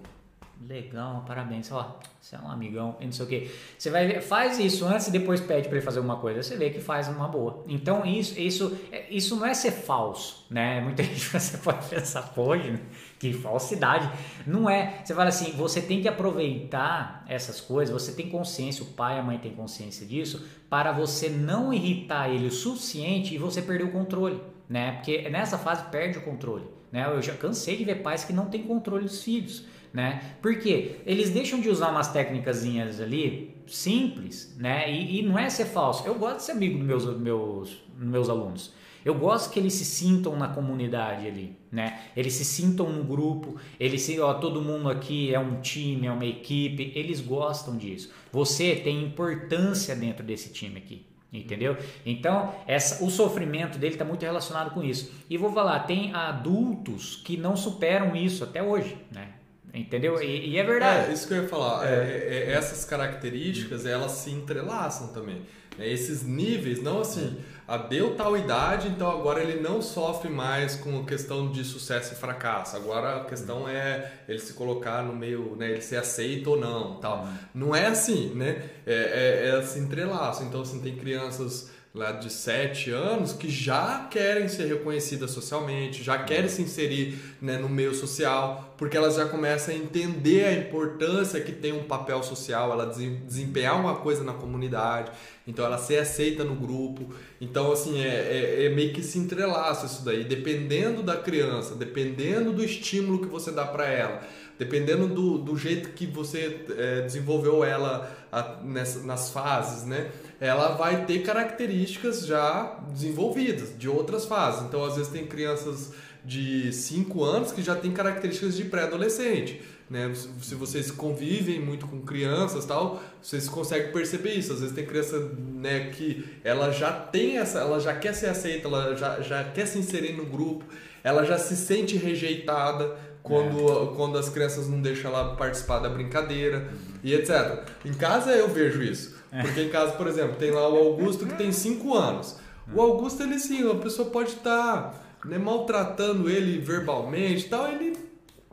legal, parabéns, ó, você é um amigão e não sei o que. Você vai ver, faz isso antes e depois pede para ele fazer uma coisa, você vê que faz uma boa. Então isso, isso, isso não é ser falso, né? Muita gente você pode pensar, pode, né? Que falsidade. Não é. Você fala assim, você tem que aproveitar essas coisas, você tem consciência, o pai e a mãe têm consciência disso, para você não irritar ele o suficiente e você perder o controle, né? Porque nessa fase perde o controle, né? Eu já cansei de ver pais que não têm controle dos filhos né? Porque eles deixam de usar umas técnicas ali simples, né? E, e, não é ser falso. Eu gosto de ser amigo dos meus, meus, meus alunos. Eu gosto que eles se sintam na comunidade ali, né? Eles se sintam no grupo, eles se, ó, todo mundo aqui é um time, é uma equipe, eles gostam disso. Você tem importância dentro desse time aqui, entendeu? Então, essa, o sofrimento dele está muito relacionado com isso. E vou falar, tem adultos que não superam isso até hoje, né? Entendeu? E, e, é verdade. É, isso que eu ia falar. É. É, é essas características, elas se entrelaçam também. É, esses níveis, não assim, a deu tal idade, então agora ele não sofre mais com a questão de sucesso e fracasso. Agora a questão é ele se colocar no meio, né, ele ser aceito ou não, tal. Uhum. Não é assim, né? É, é, é se entrelaçam. Então, assim, tem crianças lá de 7 anos que já querem ser reconhecidas socialmente, já querem se inserir né, no meio social, porque elas já começam a entender a importância que tem um papel social, ela desempenhar uma coisa na comunidade, então ela ser aceita no grupo. Então, assim, é, é, é meio que se entrelaça isso daí, dependendo da criança, dependendo do estímulo que você dá para ela dependendo do, do jeito que você é, desenvolveu ela a, nessa, nas fases, né? Ela vai ter características já desenvolvidas de outras fases. Então, às vezes tem crianças de 5 anos que já tem características de pré-adolescente. né? Se vocês convivem muito com crianças tal, vocês conseguem perceber isso. Às vezes tem criança, né, que ela já tem essa, ela já quer ser aceita, ela já, já quer se inserir no grupo, ela já se sente rejeitada quando, é. quando as crianças não deixam ela participar da brincadeira e etc. Em casa eu vejo isso. É. Porque em casa, por exemplo, tem lá o Augusto que tem 5 anos. O Augusto, ele sim, a pessoa pode estar tá, né, maltratando ele verbalmente e tal, ele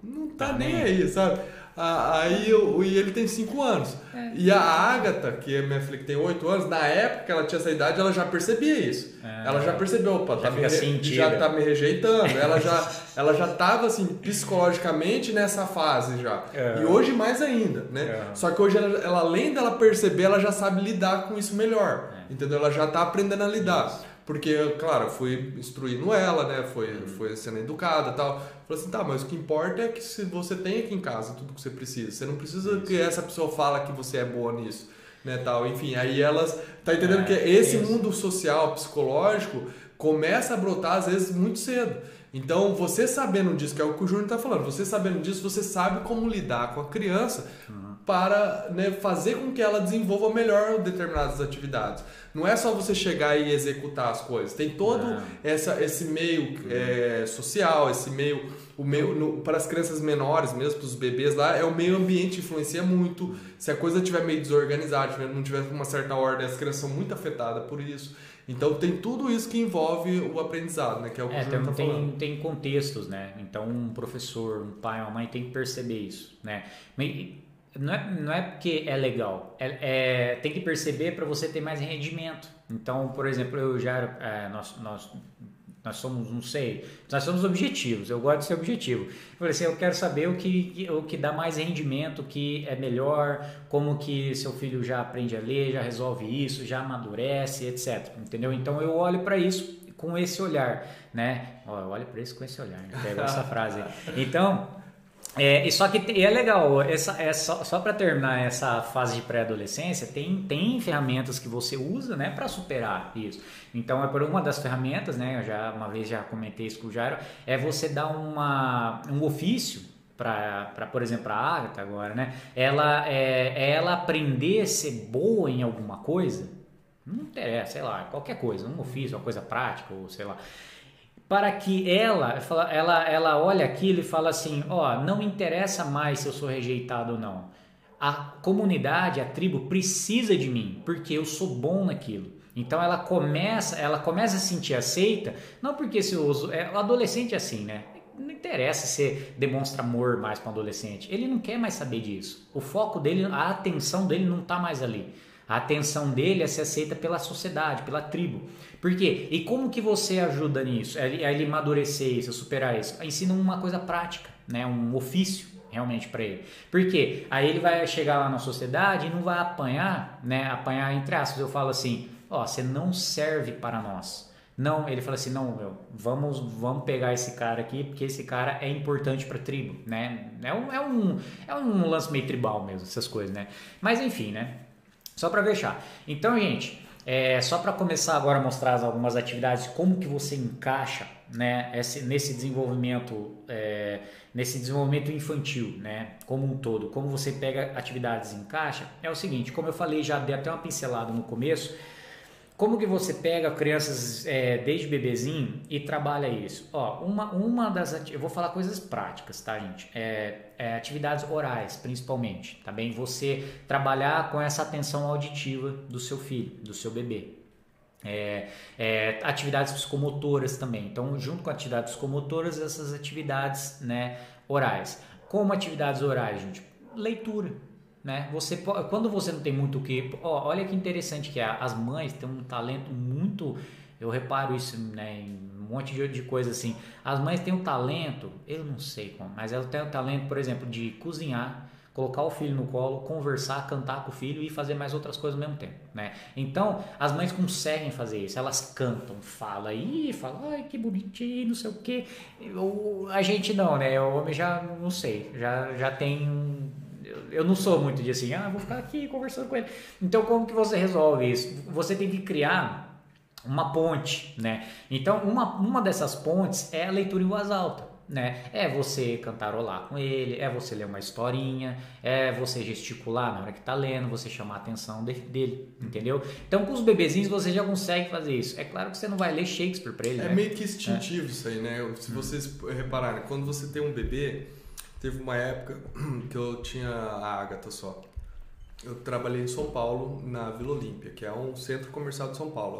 não tá, tá nem aí, sabe? Aí o, e ele tem 5 anos. É. E a Agatha, que é minha filha que tem 8 anos, na época que ela tinha essa idade, ela já percebia isso. É. Ela já percebeu, opa, já, tá me, já tá me rejeitando. ela já ela já tava assim psicologicamente nessa fase já. É. E hoje mais ainda, né? É. Só que hoje ela, ela, além dela perceber, ela já sabe lidar com isso melhor. É. Entendeu? Ela já tá aprendendo a lidar. Isso. Porque, claro, fui instruindo ela, né? Foi, uhum. foi sendo educada e tal. Falei assim, tá, mas o que importa é que se você tem aqui em casa tudo que você precisa. Você não precisa que essa pessoa fala que você é boa nisso, né, tal. Enfim, aí elas... Tá entendendo é, que esse isso. mundo social, psicológico, começa a brotar, às vezes, muito cedo. Então, você sabendo disso, que é o que o Júnior está falando, você sabendo disso, você sabe como lidar com a criança uhum. Para né, fazer com que ela desenvolva melhor determinadas atividades. Não é só você chegar e executar as coisas. Tem todo essa, esse meio é, social, esse meio, o meio no, para as crianças menores mesmo, para os bebês lá, é o meio ambiente influencia muito. Se a coisa estiver meio desorganizada, não tiver uma certa ordem, as crianças são muito afetadas por isso. Então tem tudo isso que envolve o aprendizado, né? Que é o que é, tem, tá tem, tem, contextos, né? Então um professor, um pai, uma mãe tem que perceber isso, né? Não é, não é porque é legal, é, é tem que perceber para você ter mais rendimento. Então, por exemplo, eu já é, nós, nós, nós somos, não sei, nós somos objetivos, eu gosto de ser objetivo. Eu falei assim, eu quero saber o que, o que dá mais rendimento, o que é melhor, como que seu filho já aprende a ler, já resolve isso, já amadurece, etc. Entendeu? Então eu olho para isso com esse olhar, né? Olha para isso com esse olhar, né? Pega essa frase. Então, é, e só que é legal, essa, é só, só para terminar essa fase de pré-adolescência, tem, tem ferramentas que você usa né, para superar isso. Então, é por uma das ferramentas, né, eu já uma vez já comentei isso com o Jairo, é você dar uma, um ofício para, por exemplo, a Agatha agora, né? Ela, é ela aprender a ser boa em alguma coisa, não interessa, sei lá, qualquer coisa, um ofício, uma coisa prática, ou sei lá para que ela, ela, ela olhe aquilo e fala assim, ó, oh, não interessa mais se eu sou rejeitado ou não. A comunidade, a tribo precisa de mim, porque eu sou bom naquilo. Então ela começa, ela começa a se sentir aceita, não porque se uso, é, o adolescente é assim, né? Não interessa se demonstra amor mais para o adolescente. Ele não quer mais saber disso. O foco dele, a atenção dele não está mais ali. A atenção dele é ser aceita pela sociedade, pela tribo. Por quê? E como que você ajuda nisso? A ele amadurecer isso, a superar isso? Ensina uma coisa prática, né? um ofício realmente para ele. Por quê? Aí ele vai chegar lá na sociedade e não vai apanhar, né? Apanhar entre aspas. Eu falo assim, ó, você não serve para nós. Não, ele fala assim, não, meu, vamos, vamos pegar esse cara aqui, porque esse cara é importante para a tribo, né? É um, é, um, é um lance meio tribal mesmo, essas coisas, né? Mas enfim, né? Só para fechar. Então, gente, é, só para começar agora a mostrar algumas atividades, como que você encaixa né, esse, nesse desenvolvimento, é, nesse desenvolvimento infantil, né, como um todo, como você pega atividades e encaixa, é o seguinte, como eu falei, já dei até uma pincelada no começo, como que você pega crianças é, desde bebezinho e trabalha isso? Ó, uma, uma das eu vou falar coisas práticas, tá, gente? É, é, atividades orais, principalmente, tá bem? Você trabalhar com essa atenção auditiva do seu filho, do seu bebê. É, é, atividades psicomotoras também. Então, junto com atividades psicomotoras, essas atividades né, orais. Como atividades orais, gente? Leitura né? Você quando você não tem muito o que, ó, olha que interessante que é, as mães têm um talento muito, eu reparo isso, né, em um monte de, de coisa assim. As mães têm um talento, eu não sei como, mas elas têm o talento, por exemplo, de cozinhar, colocar o filho no colo, conversar, cantar com o filho e fazer mais outras coisas ao mesmo tempo, né? Então, as mães conseguem fazer isso, elas cantam, falam e falam, ai, que bonitinho, não sei o quê. a gente não, né? O homem já, não sei, já, já tem um eu não sou muito de assim, ah, vou ficar aqui conversando com ele. Então, como que você resolve isso? Você tem que criar uma ponte, né? Então, uma, uma dessas pontes é a leitura em voz alta. né? É você cantarolar com ele, é você ler uma historinha, é você gesticular na hora que tá lendo, você chamar a atenção de, dele, entendeu? Então com os bebezinhos você já consegue fazer isso. É claro que você não vai ler Shakespeare para ele, É né? meio que instintivo é. isso aí, né? Se vocês repararem, quando você tem um bebê, teve uma época que eu tinha a Agatha só. Eu trabalhei em São Paulo, na Vila Olímpia, que é um centro comercial de São Paulo.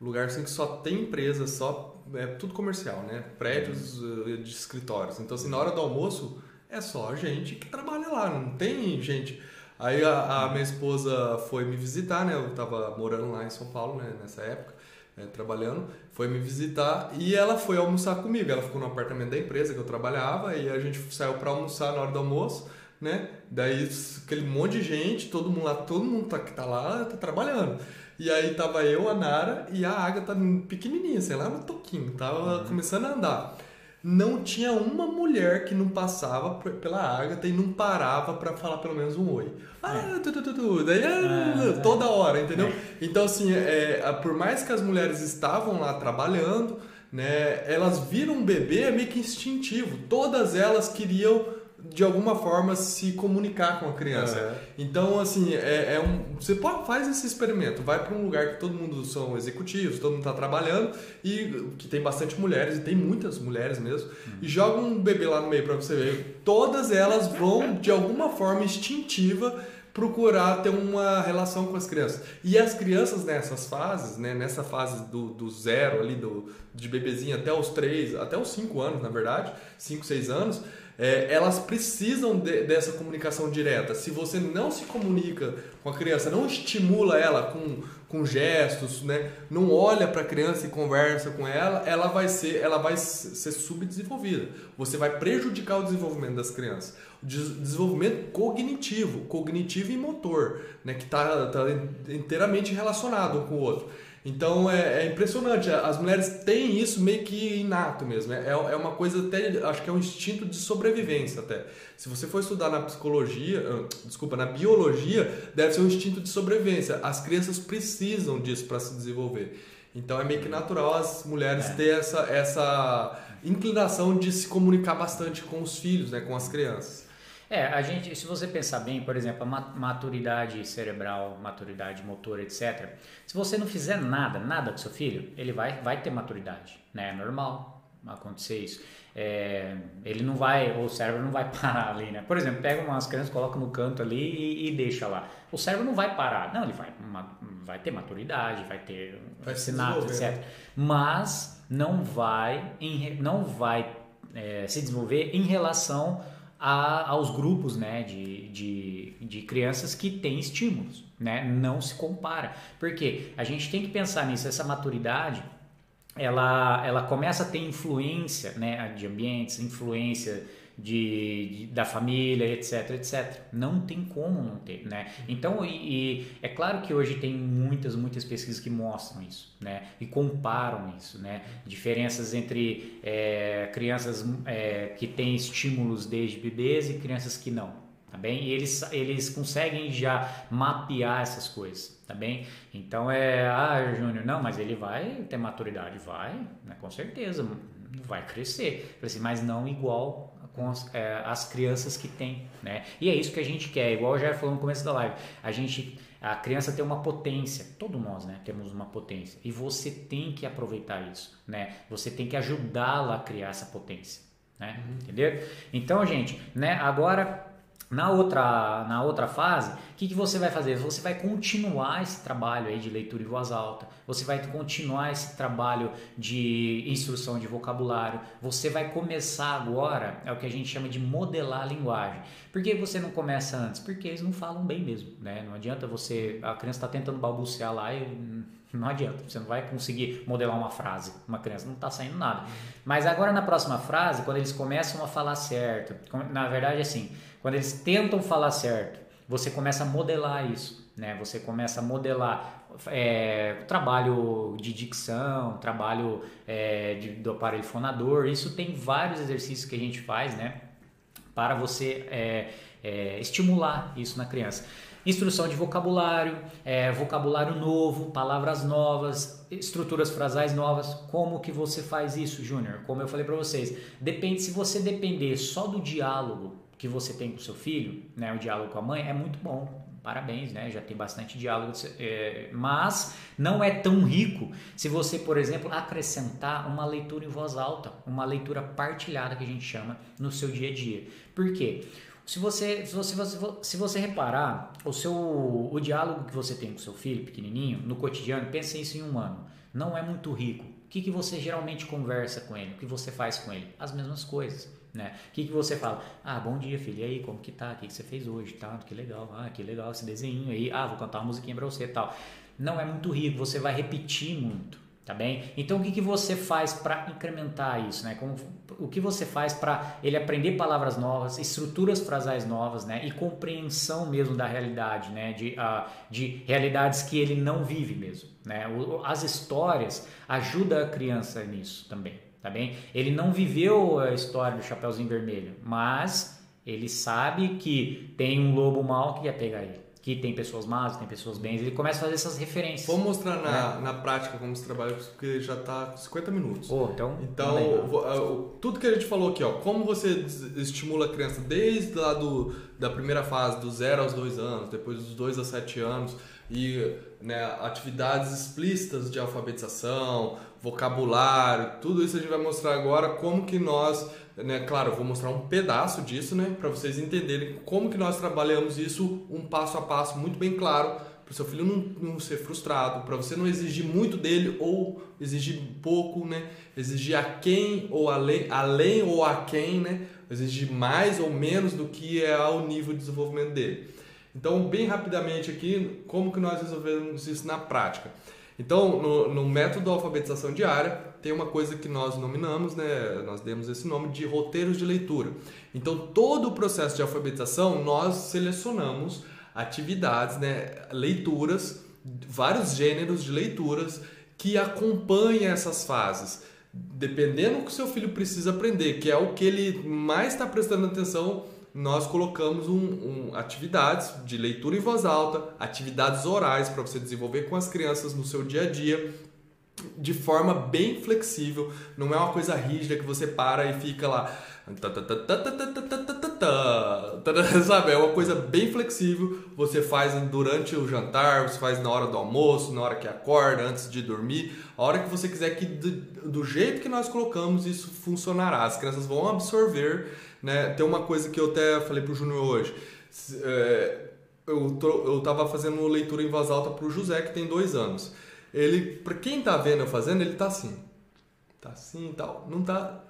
É o lugar assim que só tem empresas, só é tudo comercial, né? Prédios uhum. de escritórios. Então, assim, na hora do almoço, é só gente que trabalha lá, não tem gente. Aí a, a minha esposa foi me visitar, né? Eu tava morando lá em São Paulo, né? Nessa época, é, trabalhando. Foi me visitar e ela foi almoçar comigo. Ela ficou no apartamento da empresa que eu trabalhava e a gente saiu para almoçar na hora do almoço, né? Daí aquele monte de gente, todo mundo lá, todo mundo tá, que tá lá, tá trabalhando. E aí tava eu, a Nara e a Agatha pequenininha, sei lá, no toquinho, tava uhum. começando a andar. Não tinha uma mulher que não passava pela Agatha e não parava para falar pelo menos um oi. Ah, é. tu, tu, tu, tu. Daí, é, toda hora, entendeu? É. Então, assim, é, por mais que as mulheres estavam lá trabalhando, né, elas viram um bebê meio que instintivo. Todas elas queriam de alguma forma se comunicar com a criança. Uhum. Então, assim, é, é, um, você pode, faz esse experimento, vai para um lugar que todo mundo são executivos, todo mundo está trabalhando e que tem bastante mulheres, e tem muitas mulheres mesmo, uhum. e joga um bebê lá no meio para você ver. Todas elas vão, de alguma forma instintiva, procurar ter uma relação com as crianças. E as crianças nessas fases, né, nessa fase do, do zero ali, do, de bebezinho até os três, até os cinco anos, na verdade, cinco, seis anos, é, elas precisam de, dessa comunicação direta. Se você não se comunica com a criança, não estimula ela com, com gestos, né? não olha para a criança e conversa com ela, ela vai ser, ela vai ser subdesenvolvida. Você vai prejudicar o desenvolvimento das crianças. O desenvolvimento cognitivo, cognitivo e motor, né? que está tá inteiramente relacionado um com o outro. Então é, é, impressionante, as mulheres têm isso meio que inato mesmo, é, é uma coisa até, acho que é um instinto de sobrevivência até. Se você for estudar na psicologia, ah, desculpa, na biologia, deve ser um instinto de sobrevivência. As crianças precisam disso para se desenvolver. Então é meio que natural as mulheres é. ter essa, essa inclinação de se comunicar bastante com os filhos, né, com as crianças. É, a gente, se você pensar bem, por exemplo, a maturidade cerebral, maturidade motora, etc. Se você não fizer nada, nada com seu filho, ele vai, vai ter maturidade, né? É normal acontecer isso. É, ele não vai, o cérebro não vai parar ali, né? Por exemplo, pega umas crianças, coloca no canto ali e, e deixa lá. O cérebro não vai parar, não, ele vai, uma, vai ter maturidade, vai ter vai sinapse, etc. Né? Mas não vai, em, não vai é, se desenvolver em relação a, aos grupos né, de, de, de crianças que têm estímulos. Né? Não se compara. Porque a gente tem que pensar nisso, essa maturidade ela, ela começa a ter influência né, de ambientes, influência de, de, da família, etc, etc. Não tem como não ter, né? Então, e, e, é claro que hoje tem muitas, muitas pesquisas que mostram isso, né? E comparam isso, né? Diferenças entre é, crianças é, que têm estímulos desde bebês e crianças que não, tá bem? E eles, eles conseguem já mapear essas coisas, tá bem? Então é, ah, Júnior, não, mas ele vai ter maturidade, vai, né? com certeza, vai crescer, assim, mas não igual com as, é, as crianças que têm, né? E é isso que a gente quer, igual já falou no começo da live, a gente, a criança tem uma potência, todos nós, né, temos uma potência, e você tem que aproveitar isso, né? Você tem que ajudá-la a criar essa potência, né? Uhum. Entendeu? Então, gente, né, agora na outra, na outra fase, o que, que você vai fazer? Você vai continuar esse trabalho aí de leitura em voz alta, você vai continuar esse trabalho de instrução de vocabulário, você vai começar agora, é o que a gente chama de modelar a linguagem. Por que você não começa antes? Porque eles não falam bem mesmo, né? Não adianta você, a criança está tentando balbuciar lá e não adianta, você não vai conseguir modelar uma frase. Uma criança não está saindo nada. Mas agora na próxima frase, quando eles começam a falar certo, na verdade assim, quando eles tentam falar certo, você começa a modelar isso, né? Você começa a modelar é, trabalho de dicção, trabalho é, de, do aparelho fonador. Isso tem vários exercícios que a gente faz, né? Para você é, é estimular isso na criança. Instrução de vocabulário, é, vocabulário novo, palavras novas, estruturas frasais novas. Como que você faz isso, Júnior? Como eu falei para vocês, depende se você depender só do diálogo que você tem com seu filho, né, o diálogo com a mãe é muito bom. Parabéns, né? Já tem bastante diálogo, é, mas não é tão rico se você, por exemplo, acrescentar uma leitura em voz alta, uma leitura partilhada que a gente chama no seu dia a dia. Por quê? Se você, se você, se você reparar, o, seu, o diálogo que você tem com seu filho pequenininho, no cotidiano, pense isso em um ano, não é muito rico. O que, que você geralmente conversa com ele? O que você faz com ele? As mesmas coisas. Né? O que, que você fala? Ah, bom dia, filho. E aí, como que tá? O que, que você fez hoje? Tá? Que legal. Ah, que legal esse desenho aí. Ah, vou cantar uma musiquinha pra você tal. Não é muito rico, você vai repetir muito. Tá bem? Então o que, que você faz para incrementar isso, né? Como, o que você faz para ele aprender palavras novas, estruturas frasais novas, né? E compreensão mesmo da realidade, né? De, uh, de realidades que ele não vive mesmo, né? As histórias ajudam a criança nisso também, tá bem? Ele não viveu a história do Chapeuzinho Vermelho, mas ele sabe que tem um lobo mau que ia pegar ele que tem pessoas más, tem pessoas bens, ele começa a fazer essas referências. Vamos mostrar na, né? na prática como se trabalha, porque já está com 50 minutos. Oh, então, então é, tudo que a gente falou aqui, ó, como você estimula a criança desde lá do, da primeira fase, do 0 aos 2 anos, depois dos 2 a 7 anos, e né, atividades explícitas de alfabetização, vocabulário, tudo isso a gente vai mostrar agora como que nós né, claro, vou mostrar um pedaço disso, né, para vocês entenderem como que nós trabalhamos isso um passo a passo muito bem claro, para o seu filho não, não ser frustrado, para você não exigir muito dele ou exigir pouco, né, exigir a quem ou além, além ou a quem, né, exigir mais ou menos do que é o nível de desenvolvimento dele. Então, bem rapidamente aqui, como que nós resolvemos isso na prática? Então, no, no método de alfabetização diária, tem uma coisa que nós nominamos, né, nós demos esse nome de roteiros de leitura. Então, todo o processo de alfabetização, nós selecionamos atividades, né, leituras, vários gêneros de leituras que acompanham essas fases. Dependendo do que o seu filho precisa aprender, que é o que ele mais está prestando atenção, nós colocamos um, um, atividades de leitura em voz alta, atividades orais para você desenvolver com as crianças no seu dia a dia de forma bem flexível, não é uma coisa rígida que você para e fica lá. Sabe, é uma coisa bem flexível. Você faz durante o jantar, você faz na hora do almoço, na hora que acorda, antes de dormir, a hora que você quiser que do jeito que nós colocamos isso funcionará. As crianças vão absorver, né? Tem uma coisa que eu até falei pro Júnior hoje. eu, eu tava fazendo leitura em voz alta pro José que tem dois anos ele, para quem tá vendo eu fazendo, ele tá assim. Tá assim e tal. Não tá,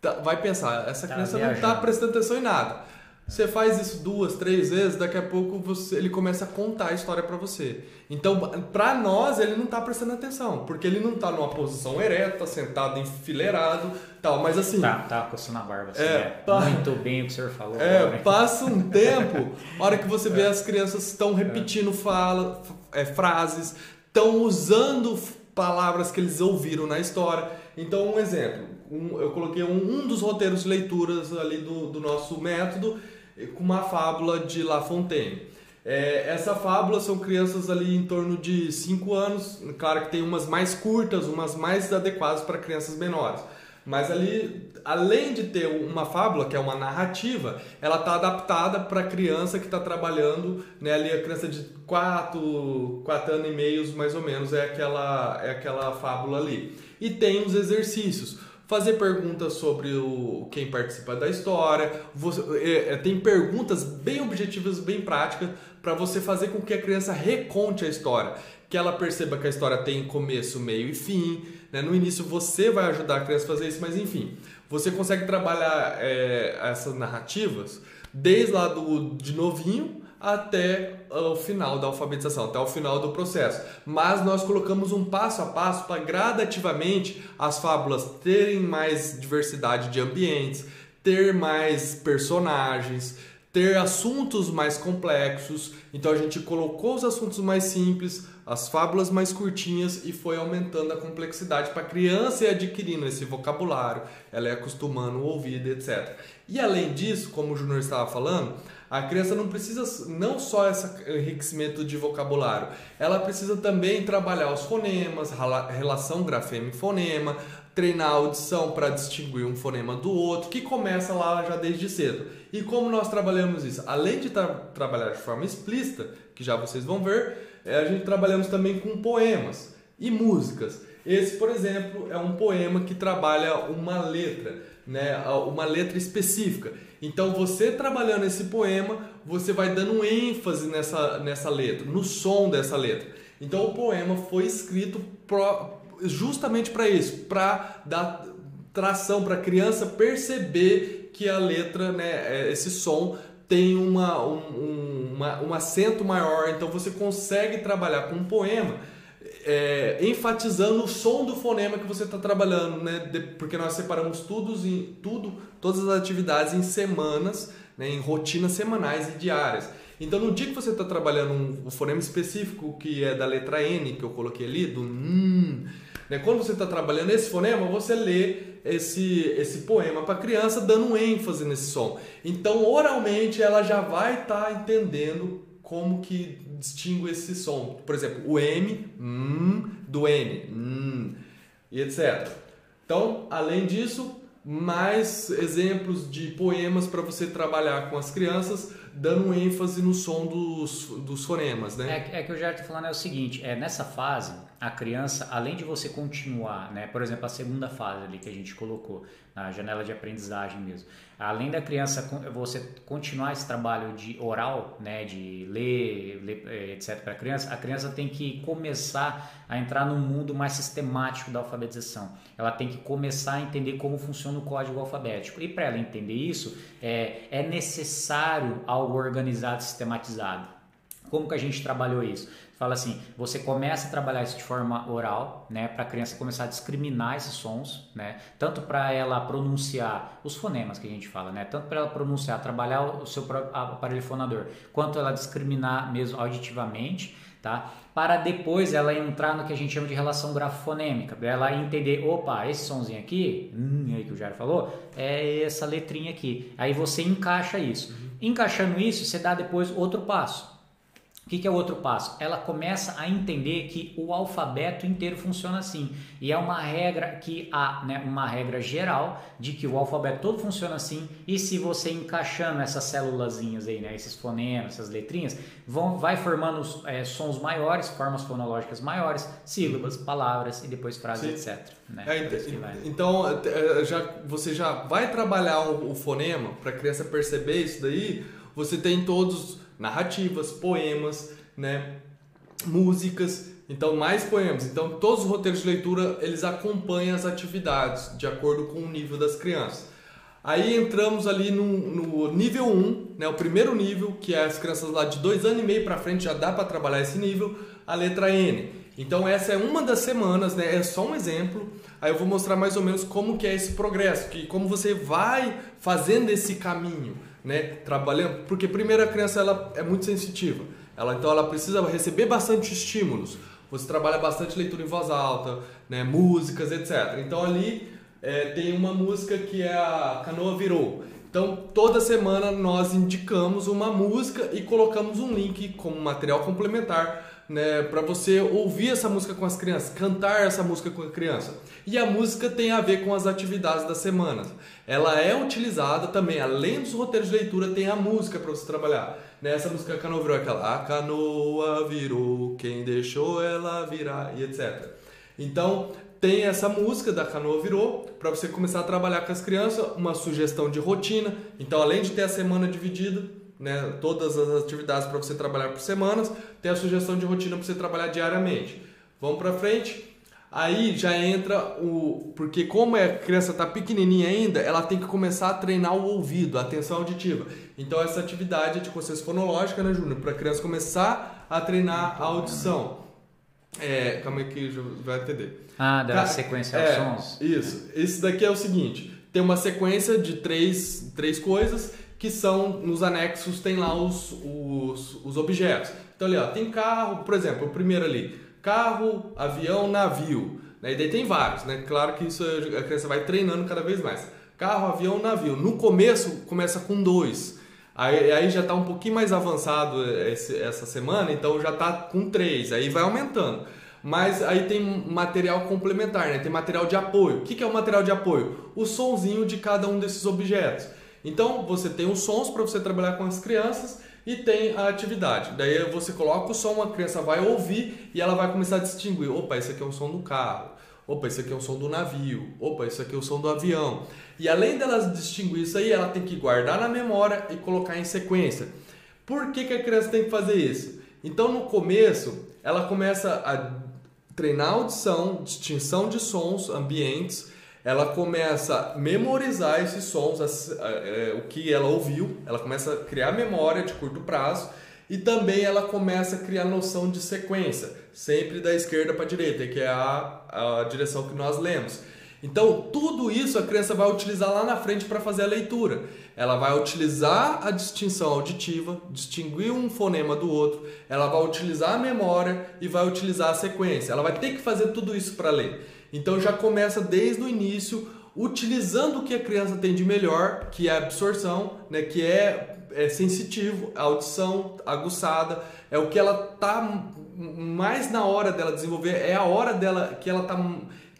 tá vai pensar, essa tá criança viajando. não tá prestando atenção em nada. Você faz isso duas, três vezes, daqui a pouco você, ele começa a contar a história para você. Então, para nós, ele não tá prestando atenção, porque ele não tá numa posição ereta, sentado enfileirado, tal, mas assim... Tá, tá coçando a barba, assim, é, é. Muito bem o que o senhor falou. É, agora. passa um tempo, a hora que você vê as crianças estão repetindo fala, é, frases, estão usando palavras que eles ouviram na história. Então, um exemplo, um, eu coloquei um, um, dos roteiros de leituras ali do, do nosso método com uma fábula de La Fontaine. É, essa fábula são crianças ali em torno de 5 anos, claro que tem umas mais curtas, umas mais adequadas para crianças menores. Mas ali, além de ter uma fábula, que é uma narrativa, ela está adaptada para a criança que está trabalhando, né? Ali a criança de 4, 4 anos e meio, mais ou menos, é aquela, é aquela fábula ali. E tem os exercícios fazer perguntas sobre o, quem participa da história. Você, é, é, tem perguntas bem objetivas, bem práticas, para você fazer com que a criança reconte a história. Que ela perceba que a história tem começo, meio e fim. Né? No início você vai ajudar a criança a fazer isso, mas enfim, você consegue trabalhar é, essas narrativas desde lá do, de novinho até o final da alfabetização, até o final do processo. Mas nós colocamos um passo a passo para gradativamente as fábulas terem mais diversidade de ambientes, ter mais personagens, ter assuntos mais complexos. Então a gente colocou os assuntos mais simples, as fábulas mais curtinhas e foi aumentando a complexidade para a criança ir adquirindo esse vocabulário, ela é acostumando o ouvido, etc. E além disso, como o Júnior estava falando, A criança não precisa não só esse enriquecimento de vocabulário, ela precisa também trabalhar os fonemas, relação grafema e fonema, treinar a audição para distinguir um fonema do outro, que começa lá já desde cedo. E como nós trabalhamos isso? Além de tra trabalhar de forma explícita, que já vocês vão ver, é, a gente trabalhamos também com poemas e músicas. Esse, por exemplo, é um poema que trabalha uma letra, né, uma letra específica. Então, você trabalhando esse poema, você vai dando ênfase nessa, nessa letra, no som dessa letra. Então, o poema foi escrito pro, justamente para isso, para dar tração para a criança perceber que a letra, né, é, esse som tem uma, um, uma, um acento maior. Então, você consegue trabalhar com um poema é, enfatizando o som do fonema que você está trabalhando, né? De, porque nós separamos tudo, em, tudo, todas as atividades em semanas, né? em rotinas semanais e diárias. Então, no dia que você está trabalhando um, um, fonema específico que é da letra N, que eu coloquei ali, do N, né? quando você está trabalhando esse fonema, você lê esse, esse poema para a criança, dando ênfase nesse som. Então, oralmente, ela já vai estar tá entendendo como que distingo esse som. Por exemplo, o M hum, do N hum, e etc. Então, além disso, mais exemplos de poemas para você trabalhar com as crianças, dando ênfase no som dos, dos fonemas, né? É, é que eu já estou falando é o seguinte, é nessa fase a criança, além de você continuar, né, por exemplo, a segunda fase ali que a gente colocou, na janela de aprendizagem mesmo, além da criança você continuar esse trabalho de oral, né, de ler, ler eh, etc para a criança, a criança tem que começar a entrar no mundo mais sistemático da alfabetização. Ela tem que começar a entender como funciona o código alfabético. E para ela entender isso, é, é necessário algo organizado, sistematizado. Como que a gente trabalhou isso? Fala assim, você começa a trabalhar isso de forma oral, né, para a criança começar a discriminar esses sons, né, tanto para ela pronunciar os fonemas que a gente fala, né, tanto para ela pronunciar, trabalhar o seu aparelho fonador, quanto ela discriminar mesmo auditivamente, tá? Para depois ela entrar no que a gente chama de relação grafonêmica, ela entender, opa, esse sonzinho aqui, hum, aí que o Jair falou, é essa letrinha aqui. Aí você encaixa isso. Uhum. Encaixando isso, você dá depois outro passo o que, que, é o outro passo? Ela começa a entender que o alfabeto inteiro funciona assim. E é uma regra que há, né, uma regra geral de que o alfabeto todo funciona assim. E se você encaixando essas célulazinhas aí, né, esses fonemas, essas letrinhas, vão, vai formando é, sons maiores, formas fonológicas maiores, sílabas, palavras e depois frases, Sim. etc. Né? É, então, é, já, você já vai trabalhar o, o fonema para a criança perceber isso daí. Você tem todos narrativas, poemas, né, músicas, então mais poemas. Então todos os roteiros de leitura eles acompanham as atividades de acordo com o nível das crianças. Aí entramos ali no, no nível 1, né, o primeiro nível, que é as crianças lá de dois anos e meio para frente já dá para trabalhar esse nível, a letra N. Então essa é uma das semanas, né, é só um exemplo. Aí eu vou mostrar mais ou menos como que é esse progresso, que como você vai fazendo esse caminho né, trabalhando, porque primeiro a criança ela é muito sensitiva. Ela então ela precisa receber bastante estímulos. Você trabalha bastante leitura em voz alta, né, músicas, etc. Então ali é, tem uma música que é a Canoa Virou. Então toda semana nós indicamos uma música e colocamos um link como material complementar né, para você ouvir essa música com as crianças, cantar essa música com a criança. E a música tem a ver com as atividades da semana. Ela é utilizada também, além dos roteiros de leitura, tem a música para você trabalhar. Nessa música a canoa virou aquela, a canoa virou, quem deixou ela virar e etc. Então tem essa música da canoa virou para você começar a trabalhar com as crianças, uma sugestão de rotina. Então além de ter a semana dividida, né, todas as atividades para você trabalhar por semanas, tem a sugestão de rotina para você trabalhar diariamente. Vamos para frente. Aí já entra o. Porque, como a criança está pequenininha ainda, ela tem que começar a treinar o ouvido, a atenção auditiva. Então, essa atividade é de consciência fonológica, né, Júnior? Para a criança começar a treinar a audição. É, calma aí que vai entender. Ah, da sequência aos é, sons? Isso. Esse daqui é o seguinte: tem uma sequência de três, três coisas que são nos anexos tem lá os, os, os objetos. Então ali ó, tem carro, por exemplo, o primeiro ali, carro, avião, navio. Né? E daí tem vários, né? Claro que isso a criança vai treinando cada vez mais. Carro, avião, navio. No começo começa com dois. Aí, aí já está um pouquinho mais avançado esse, essa semana, então já está com três, aí vai aumentando. Mas aí tem material complementar, né? tem material de apoio. O que, que é o material de apoio? O sonzinho de cada um desses objetos. Então você tem os sons para você trabalhar com as crianças e tem a atividade. Daí você coloca o som, a criança vai ouvir e ela vai começar a distinguir: opa, esse aqui é o som do carro, opa, esse aqui é o som do navio, opa, esse aqui é o som do avião. E além delas distinguir isso aí, ela tem que guardar na memória e colocar em sequência. Por que, que a criança tem que fazer isso? Então no começo ela começa a treinar audição, distinção de sons, ambientes ela começa a memorizar esses sons, é, o que ela ouviu, ela começa a criar memória de curto prazo e também ela começa a criar noção de sequência, sempre da esquerda para a direita, que é a, a direção que nós lemos. Então, tudo isso a criança vai utilizar lá na frente para fazer a leitura. Ela vai utilizar a distinção auditiva, distinguir um fonema do outro, ela vai utilizar a memória e vai utilizar a sequência. Ela vai ter que fazer tudo isso para ler. Então já começa desde o início utilizando o que a criança tem de melhor, que é a absorção, né, que é, é sensitivo, a audição aguçada, é o que ela tá mais na hora dela desenvolver, é a hora dela que ela tá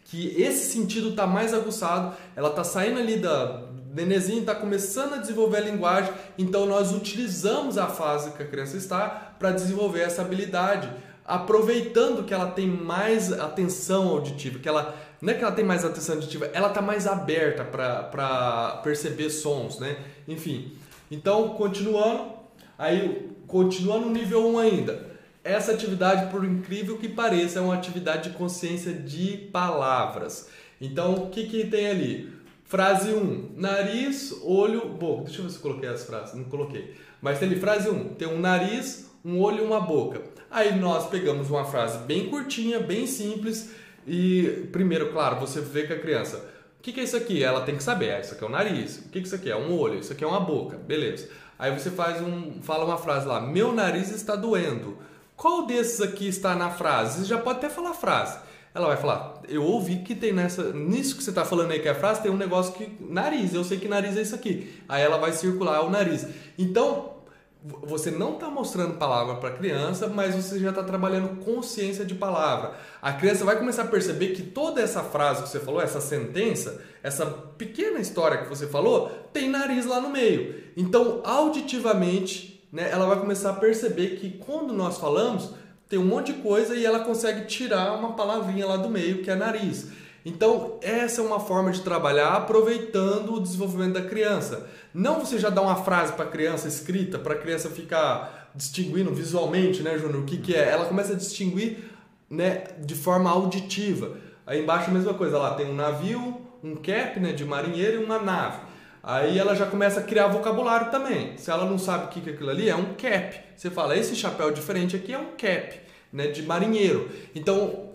que esse sentido tá mais aguçado, ela tá saindo ali da Nenezinho está começando a desenvolver a linguagem, então nós utilizamos a fase que a criança está para desenvolver essa habilidade aproveitando que ela tem mais atenção auditiva, que ela não é que ela tem mais atenção auditiva, ela está mais aberta para perceber sons, né? Enfim. Então, continuando, aí continuando no nível 1 ainda. Essa atividade, por incrível que pareça, é uma atividade de consciência de palavras. Então, o que, que tem ali? Frase 1, nariz, olho, boca. Deixa eu ver se eu coloquei as frases, não coloquei. Mas tem ali, frase 1, tem um nariz, um olho e uma boca. Aí nós pegamos uma frase bem curtinha, bem simples e primeiro, claro, você vê com a criança, o que, que é isso aqui? Ela tem que saber, ah, isso aqui é um nariz, o que, que isso aqui é? Um olho, isso aqui é uma boca, beleza. Aí você faz um, fala uma frase lá, meu nariz está doendo. Qual desses aqui está na frase? Você já pode até falar a frase. Ela vai falar, eu ouvi que tem nessa, nisso que você está falando aí que é a frase, tem um negócio que, nariz, eu sei que nariz é isso aqui. Aí ela vai circular o nariz. Então, você não está mostrando palavra para a criança, mas você já está trabalhando consciência de palavra. A criança vai começar a perceber que toda essa frase que você falou, essa sentença, essa pequena história que você falou, tem nariz lá no meio. Então, auditivamente, né, ela vai começar a perceber que quando nós falamos, tem um monte de coisa e ela consegue tirar uma palavrinha lá do meio, que é nariz. Então, essa é uma forma de trabalhar aproveitando o desenvolvimento da criança. Não você já dá uma frase para a criança escrita, para a criança ficar distinguindo visualmente, né, Júnior, o que, que é. Ela começa a distinguir né, de forma auditiva. Aí embaixo a mesma coisa, lá tem um navio, um cap né, de marinheiro e uma nave. Aí ela já começa a criar vocabulário também. Se ela não sabe o que é aquilo ali, é um cap. Você fala, esse chapéu diferente aqui é um cap, né, de marinheiro. Então,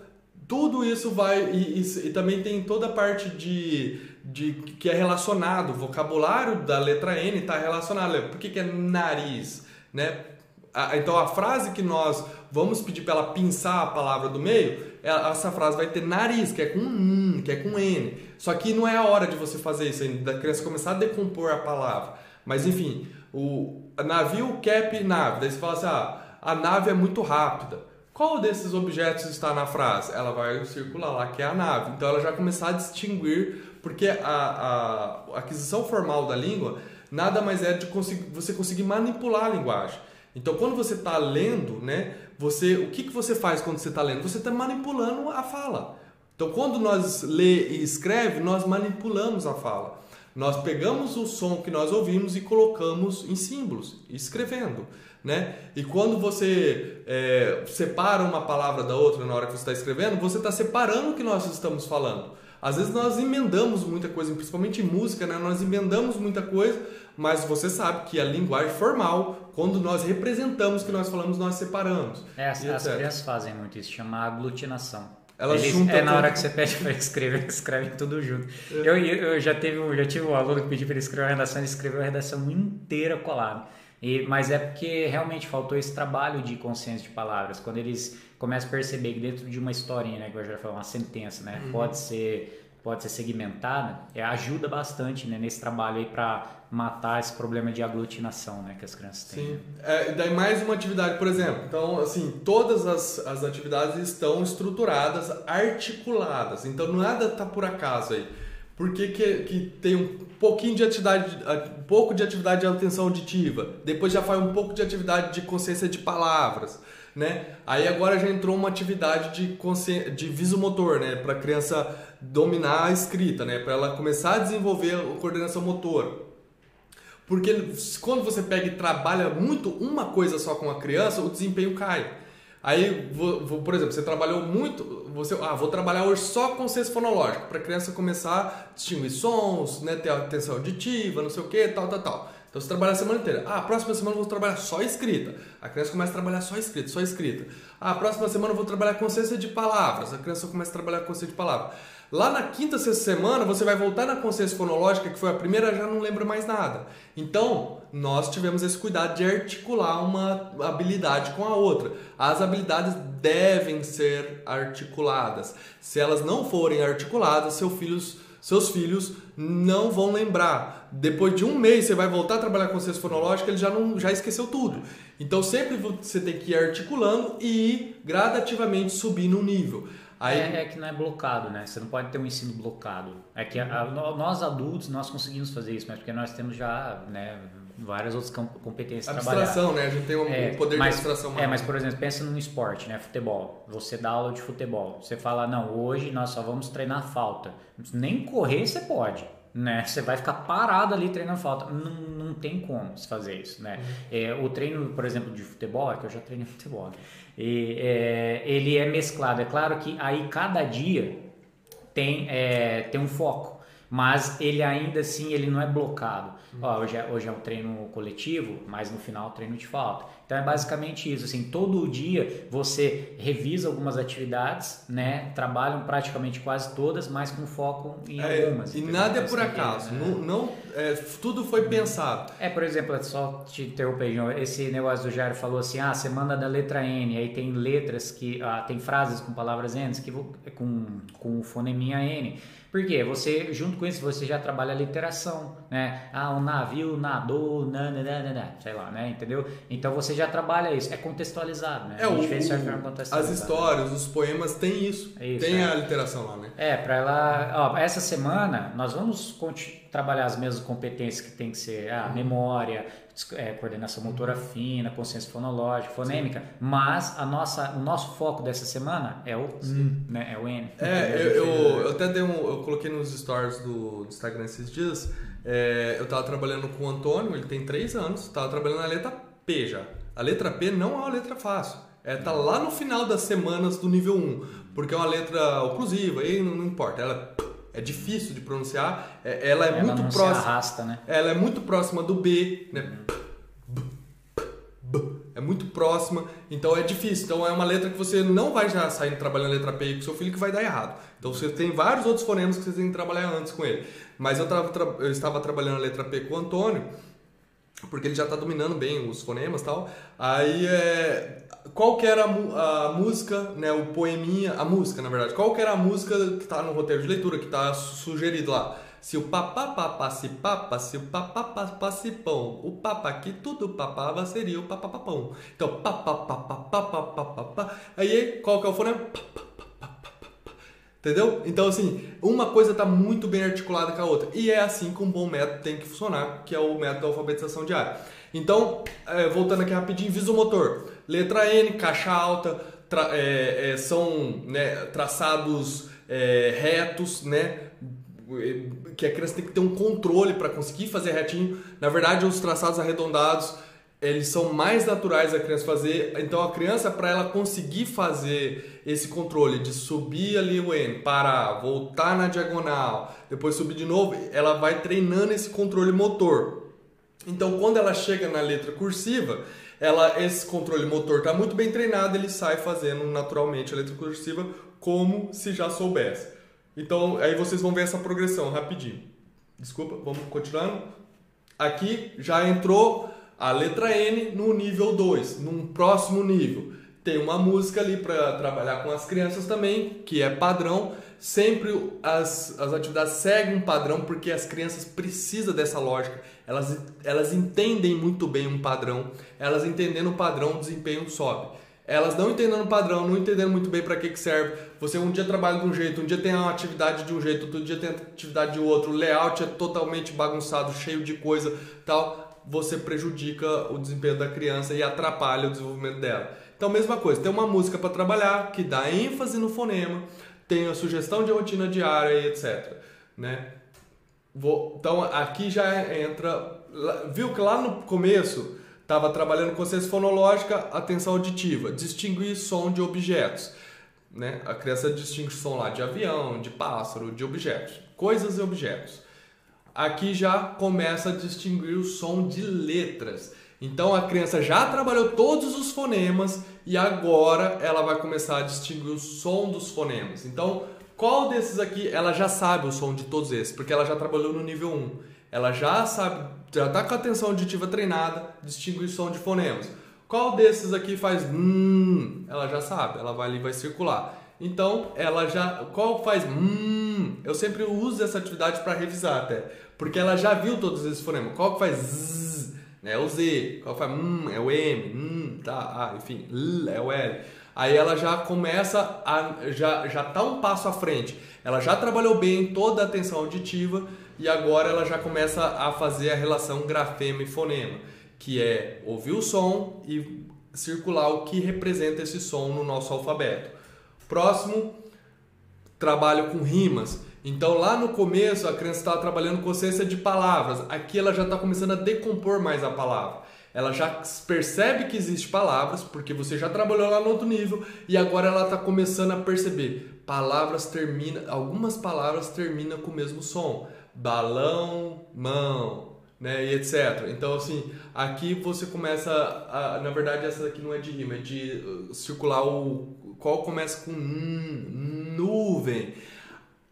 tudo isso vai e, e, e, também tem toda a parte de, de que é relacionado o vocabulário da letra N está relacionado por que, que é nariz né? A, então a frase que nós vamos pedir para ela pinçar a palavra do meio é, essa frase vai ter nariz que é com n que é com n. Só que não é a hora de você fazer isso ainda da criança começar a decompor a palavra. Mas enfim o navio cap nave daí você fala assim ah, a nave é muito rápida qual desses objetos está na frase? Ela vai circular lá, que é a nave. Então ela já começar a distinguir, porque a, a aquisição formal da língua nada mais é de você conseguir manipular a linguagem. Então quando você está lendo, né, você, o que, que você faz quando você está lendo? Você está manipulando a fala. Então quando nós lê e escreve, nós manipulamos a fala. Nós pegamos o som que nós ouvimos e colocamos em símbolos, escrevendo né? E quando você é, separa uma palavra da outra na hora que você está escrevendo, você está separando o que nós estamos falando. Às vezes nós emendamos muita coisa, principalmente em música, né? Nós emendamos muita coisa, mas você sabe que a linguagem formal, quando nós representamos o que nós falamos, nós separamos. É, as, as crianças fazem muito isso, chama aglutinação. Elas Eles, juntam é na hora que você pede para escrever, escrevem tudo junto. É. Eu, eu, já, teve, já tive um aluno que pediu para ele escrever uma redação, ele escreveu a redação inteira colada. E, mas é porque realmente faltou esse trabalho de consciência de palavras. Quando eles começam a perceber que dentro de uma historinha, né, que eu já falei, uma sentença, né, uhum. pode ser pode ser segmentada, é, ajuda bastante né, nesse trabalho aí para matar esse problema de aglutinação né, que as crianças têm. Sim. É, daí mais uma atividade, por exemplo. Então, assim, todas as, as atividades estão estruturadas, articuladas. Então, nada está por acaso aí. Porque que, que tem um pouquinho de atividade, um pouco de atividade de atenção auditiva, depois já faz um pouco de atividade de consciência de palavras, né? Aí agora já entrou uma atividade de consciência, de visomotor, né, para a criança dominar a escrita, né, para ela começar a desenvolver a coordenação motora. Porque quando você pega e trabalha muito uma coisa só com a criança, o desempenho cai. Aí, vou, vou, por exemplo, você trabalhou muito, você, ah, vou trabalhar hoje só com senso fonológico, para a criança começar a distinguir sons, né, ter atenção auditiva, não sei o que, tal, tal, tal. Então você trabalha a semana inteira. Ah, próxima semana eu vou trabalhar só escrita. A criança começa a trabalhar só escrita, só escrita. Ah, próxima semana eu vou trabalhar consciência de palavras. A criança começa a trabalhar consciência de palavras. Lá na quinta, sexta semana, você vai voltar na consciência fonológica, que foi a primeira, já não lembra mais nada. Então, nós tivemos esse cuidado de articular uma habilidade com a outra. As habilidades devem ser articuladas. Se elas não forem articuladas, seu filhos, seus filhos não vão lembrar. Depois de um mês, você vai voltar a trabalhar com consciência fonológica, ele já, não, já esqueceu tudo. Então, sempre você tem que ir articulando e ir gradativamente subir no nível. Aí... É, é, que não é blocado, né? Você não pode ter um ensino blocado. É que a, a, nós adultos, nós conseguimos fazer isso, mas porque nós temos já né, várias outras competências Abstração, né? A gente tem um é, poder mas, de abstração maior. É, mas por exemplo, pensa num esporte, né? Futebol. Você dá aula de futebol. Você fala, não, hoje nós só vamos treinar falta. Nem correr você pode. Né? Você vai ficar parado ali treinando falta. Não, não tem como se fazer isso, né? Uhum. É, o treino, por exemplo, de futebol, é que eu já treinei futebol, né? e, é, ele é mesclado. É claro que aí cada dia tem, é, tem um foco, mas ele ainda assim ele não é blocado. Ó, hoje, é, hoje é um treino coletivo, mas no final treino de falta. Então é basicamente isso, assim, todo dia você revisa algumas atividades, né? Trabalham praticamente quase todas, mas com foco em é, algumas. E nada é por acaso, né? não, não é, tudo foi pensado. É, por exemplo, só te interromper, esse negócio do Jairo falou assim, ah, você manda da letra N, aí tem letras que, ah, tem frases com palavras N, que com, com o foneminha N. Por quê? Você, junto com isso, você já trabalha a literação, né? Ah, o navio nadou, nananana, sei lá, né? Entendeu? Então você já trabalha isso, é contextualizado, né? É, o, o as histórias, os poemas têm isso, é isso tem é. a literação lá, né? É, para ela, ó, essa semana nós vamos trabalhar as mesmas competências que tem que ser a uhum. memória, é, coordenação motora fina, consciência fonológica, fonêmica, Sim. mas a nossa, o nosso foco dessa semana é o N, né? É o N. É, eu, eu, eu, até dei um, eu coloquei nos stories do, Instagram esses dias, é, eu estava trabalhando com o Antônio, ele tem 3 anos, estava trabalhando na letra P já. A letra P não é uma letra fácil. É, tá lá no final das semanas do nível 1, porque é uma letra oclusiva, aí não, não importa, ela é difícil de pronunciar, é, ela é ela muito próxima. Arrasta, né? Ela é muito próxima do B, né? É muito próxima, então é difícil. Então é uma letra que você não vai já sair trabalhando a letra P com seu filho que vai dar errado. Então você tem vários outros fonemas que você tem que trabalhar antes com ele. Mas eu, tava, eu estava trabalhando a letra P com o Antônio, porque ele já está dominando bem os fonemas e tal. Aí é, qual que era a, a, música, né, o poeminha, a música na verdade, qual que era a música que está no roteiro de leitura, que está sugerido lá? Se o papá se papa, se o papá papá se pão, o papá que tudo papava seria o papá papão. Então, papá papá papá papá, aí qual que é o fonema? Entendeu? Então, assim, uma coisa está muito bem articulada com a outra. E é assim que um bom método tem que funcionar, que é o método da alfabetização diária. Então, é, voltando aqui rapidinho, visomotor. Letra N, caixa alta, tra, é, é, são né, traçados é, retos, né? Que a criança tem que ter um controle para conseguir fazer retinho. Na verdade, os traçados arredondados eles são mais naturais a criança fazer. Então a criança para ela conseguir fazer esse controle de subir ali o N, parar, voltar na diagonal, depois subir de novo, ela vai treinando esse controle motor. Então quando ela chega na letra cursiva, ela esse controle motor está muito bem treinado, ele sai fazendo naturalmente a letra cursiva como se já soubesse. Então aí vocês vão ver essa progressão rapidinho. Desculpa, vamos continuando. Aqui já entrou a letra N no nível 2, num próximo nível. Tem uma música ali para trabalhar com as crianças também, que é padrão. sempre as, as atividades seguem um padrão porque as crianças precisam dessa lógica. Elas, elas entendem muito bem um padrão, elas entendendo o padrão, o desempenho sobe. Elas não entendendo o padrão, não entendendo muito bem para que, que serve. Você um dia trabalha de um jeito, um dia tem uma atividade de um jeito, outro dia tem atividade de outro, o layout é totalmente bagunçado, cheio de coisa, tal, você prejudica o desempenho da criança e atrapalha o desenvolvimento dela. Então, mesma coisa, tem uma música para trabalhar que dá ênfase no fonema, tem a sugestão de rotina diária e etc. Né? Vou, então, aqui já entra. Viu que lá no começo estava trabalhando consciência fonológica, atenção auditiva, distinguir som de objetos. Né? A criança distingue som lá de avião, de pássaro, de objetos, coisas e objetos. Aqui já começa a distinguir o som de letras. Então a criança já trabalhou todos os fonemas e agora ela vai começar a distinguir o som dos fonemas. Então, qual desses aqui ela já sabe o som de todos esses? Porque ela já trabalhou no nível 1. Ela já sabe, já está com a atenção auditiva treinada, distingue o som de fonemas. Qual desses aqui faz hum? Ela já sabe, ela vai ali vai circular. Então, ela já qual faz hum? Eu sempre uso essa atividade para revisar até, porque ela já viu todos esses fonemas. Qual que faz zzz? é o Z, qual faz hum, é o M, hum, tá, ah, enfim, L é o L. Aí ela já começa a já já tá um passo à frente. Ela já trabalhou bem toda a atenção auditiva e agora ela já começa a fazer a relação grafema e fonema, que é ouvir o som e circular o que representa esse som no nosso alfabeto. Próximo, trabalho com rimas. Então lá no começo a criança estava trabalhando consciência de palavras, aqui ela já está começando a decompor mais a palavra. Ela já percebe que existe palavras, porque você já trabalhou lá no outro nível, e agora ela está começando a perceber. Palavras terminam, algumas palavras terminam com o mesmo som. Balão, mão, né, e etc. Então, assim, aqui você começa, a, na verdade, essa daqui não é de rima, é de uh, circular o qual começa com n, nuvem.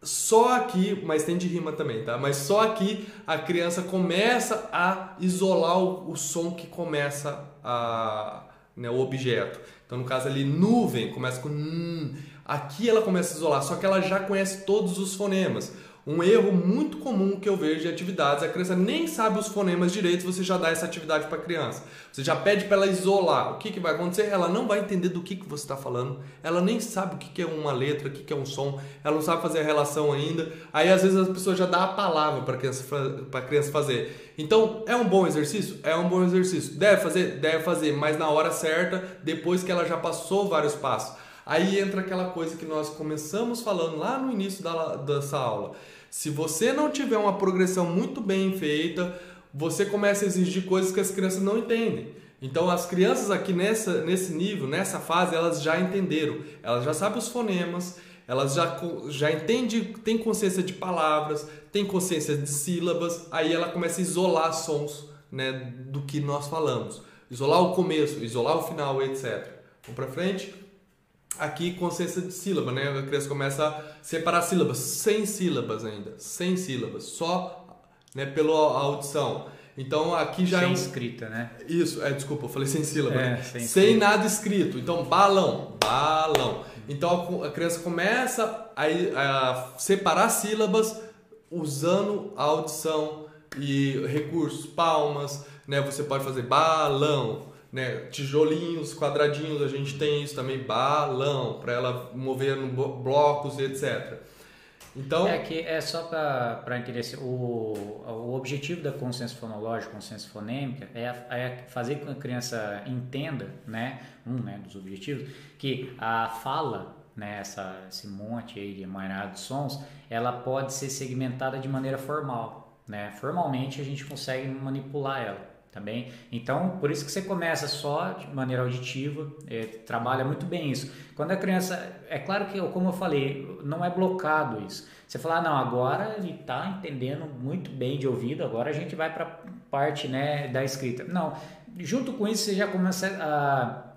Só aqui, mas tem de rima também, tá? Mas só aqui a criança começa a isolar o, o som que começa a, né, o objeto. Então, no caso ali, nuvem, começa com. Aqui ela começa a isolar, só que ela já conhece todos os fonemas. Um erro muito comum que eu vejo de atividades, a criança nem sabe os fonemas direito, você já dá essa atividade para a criança. Você já pede para ela isolar. O que, que vai acontecer? Ela não vai entender do que, que você está falando, ela nem sabe o que, que é uma letra, o que, que é um som, ela não sabe fazer a relação ainda. Aí às vezes as pessoas já dá a palavra para a criança, criança fazer. Então é um bom exercício? É um bom exercício. Deve fazer? Deve fazer, mas na hora certa, depois que ela já passou vários passos. Aí entra aquela coisa que nós começamos falando lá no início da, dessa aula. Se você não tiver uma progressão muito bem feita, você começa a exigir coisas que as crianças não entendem. Então as crianças aqui nessa, nesse nível, nessa fase, elas já entenderam. Elas já sabem os fonemas, elas já, já entendem, tem consciência de palavras, tem consciência de sílabas, aí ela começa a isolar sons né, do que nós falamos. Isolar o começo, isolar o final, etc. Vamos para frente? Aqui consciência de sílaba, né? A criança começa a separar sílabas, sem sílabas ainda, sem sílabas, só né, pela audição. Então aqui já sem é um... escrita, né? Isso, é, desculpa, eu falei sem sílaba, é, né? sem, sem nada escrito. Então balão, balão. Então a criança começa a, a separar sílabas usando a audição e recursos, palmas, né? Você pode fazer balão, né, tijolinhos, quadradinhos, a gente tem isso também, balão, para ela mover no blocos etc. Então, é que é só para entender o, o objetivo da consciência fonológica, consciência fonêmica é, é fazer com que a criança entenda, né, um né, dos objetivos, que a fala né, essa, esse monte aí de emaranhado de sons, ela pode ser segmentada de maneira formal. Né? Formalmente a gente consegue manipular ela também. Então, por isso que você começa só de maneira auditiva, é, trabalha muito bem isso. Quando a criança, é claro que, como eu falei, não é blocado isso. Você fala, ah, não, agora ele está entendendo muito bem de ouvido, agora a gente vai para parte né, da escrita. Não, junto com isso você já começa a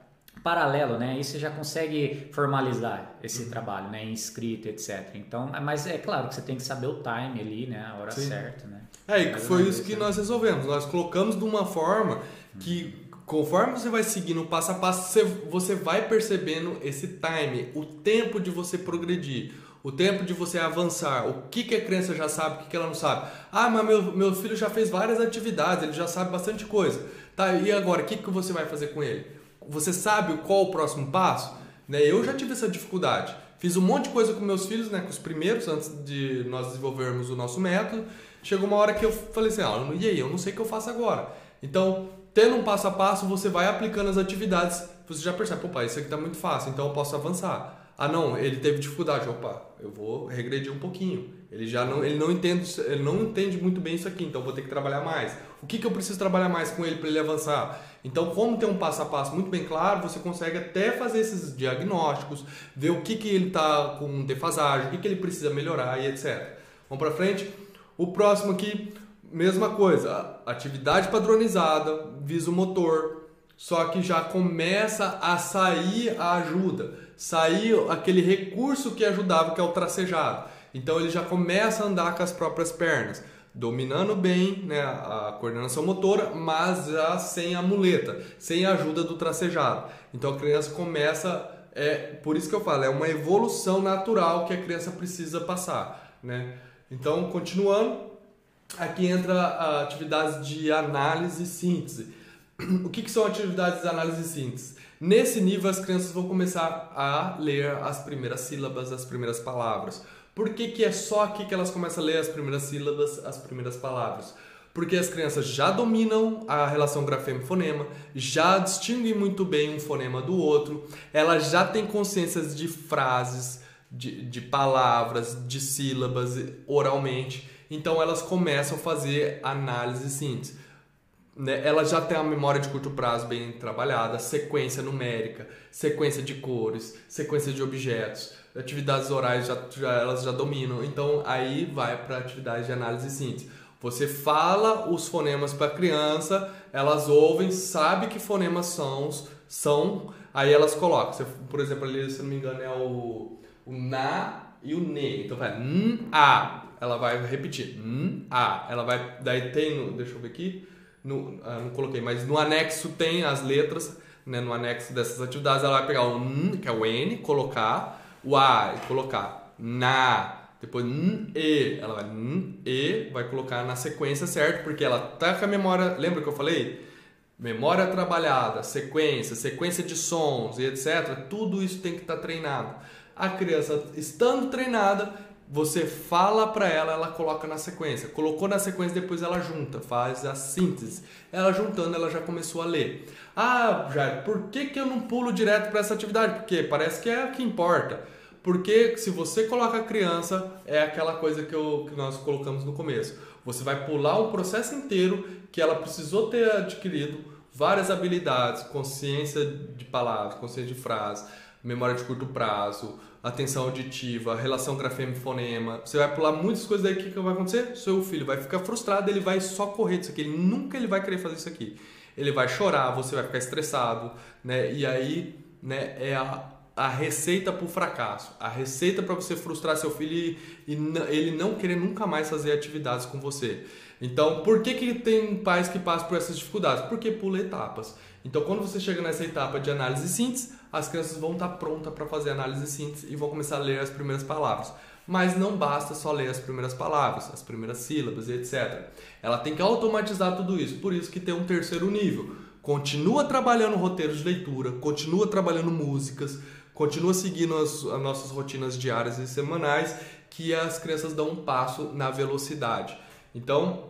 paralelo, né? Aí você já consegue formalizar esse uhum. trabalho, né? Em escrita, etc. Então, mas é claro que você tem que saber o time ali, né? A hora Sim. certa, né? É, e foi isso que nós resolvemos. Nós colocamos de uma forma que conforme você vai seguindo passo a passo, você, você vai percebendo esse time, o tempo de você progredir. o tempo de você avançar, o que, que a criança já sabe, o que, que ela não sabe. Ah, mas meu, meu filho já fez várias atividades, ele já sabe bastante coisa. Tá, e agora, o que, que você vai fazer com ele? Você sabe qual o próximo passo? Né? Eu já tive essa dificuldade. Fiz um monte de coisa com meus filhos, né, com os primeiros, antes de nós desenvolvermos o nosso método. Chegou uma hora que eu falei assim, ah, e aí, eu não sei o que eu faço agora. Então, tendo um passo a passo, você vai aplicando as atividades, você já percebe, opa, isso aqui está muito fácil, então eu posso avançar. Ah, não, ele teve dificuldade, opa, eu vou regredir um pouquinho. Ele já não, ele não entende, ele não entende muito bem isso aqui, então vou ter que trabalhar mais. O que, que eu preciso trabalhar mais com ele para ele avançar? Então, como tem um passo a passo muito bem claro, você consegue até fazer esses diagnósticos, ver o que, que ele está com defasagem, o que, que ele precisa melhorar e etc. Vamos para frente. O próximo aqui, mesma coisa, atividade padronizada, viso motor, só que já começa a sair a ajuda, sair aquele recurso que ajudava, que é o tracejado. Então ele já começa a andar com as próprias pernas, dominando bem né, a coordenação motora, mas já sem a muleta, sem a ajuda do tracejado. Então a criança começa, é por isso que eu falo, é uma evolução natural que a criança precisa passar. Né? Então, continuando, aqui entra atividades de análise e síntese. O que, que são atividades de análise e síntese? Nesse nível, as crianças vão começar a ler as primeiras sílabas, as primeiras palavras. Por que, que é só aqui que elas começam a ler as primeiras sílabas, as primeiras palavras? Porque as crianças já dominam a relação grafema-fonema, já distinguem muito bem um fonema do outro, elas já têm consciências de frases, de, de palavras, de sílabas oralmente. Então elas começam a fazer análise e síntese. Né? Ela já tem a memória de curto prazo bem trabalhada, sequência numérica, sequência de cores, sequência de objetos, atividades orais já, já elas já dominam. Então aí vai para atividade de análise e síntese. Você fala os fonemas para a criança, elas ouvem, sabe que fonemas são, são, aí elas colocam. Por exemplo, ali, se não me engano, é o, o na e o ne. Então vai n, a, ela vai repetir n, a. Ela vai, daí tem, no, deixa eu ver aqui, no, ah, não coloquei, mas no anexo tem as letras, né, no anexo dessas atividades, ela vai pegar o N, que é o N, colocar o A e colocar na, depois N, E, ela vai N, E, vai colocar na sequência certo, porque ela tá com a memória, lembra que eu falei? Memória trabalhada, sequência, sequência de sons e etc. Tudo isso tem que estar tá treinado. A criança estando treinada, você fala para ela, ela coloca na sequência. Colocou na sequência, depois ela junta, faz a síntese. Ela juntando, ela já começou a ler. Ah, Jair, por que, que eu não pulo direto para essa atividade? Porque parece que é o que importa. Porque se você coloca a criança, é aquela coisa que, eu, que nós colocamos no começo. Você vai pular o processo inteiro que ela precisou ter adquirido várias habilidades, consciência de palavras, consciência de frase, memória de curto prazo, atenção auditiva, relação grafema-fonema. Você vai pular muitas coisas que, que vai acontecer? Seu filho vai ficar frustrado, ele vai só correr disso aqui, ele nunca ele vai querer fazer isso aqui. Ele vai chorar, você vai ficar estressado, né? E aí, né, é a, a receita para o fracasso, a receita para você frustrar seu filho e, e ele não querer nunca mais fazer atividades com você. Então, por que, que tem pais que passam por essas dificuldades? Porque pula etapas. Então, quando você chega nessa etapa de análise e síntese, as crianças vão estar prontas para fazer análise e síntese e vão começar a ler as primeiras palavras. Mas não basta só ler as primeiras palavras, as primeiras sílabas e etc. Ela tem que automatizar tudo isso. Por isso que tem um terceiro nível. Continua trabalhando roteiros de leitura, continua trabalhando músicas, continua seguindo as, as nossas rotinas diárias e semanais, que as crianças dão um passo na velocidade. Então,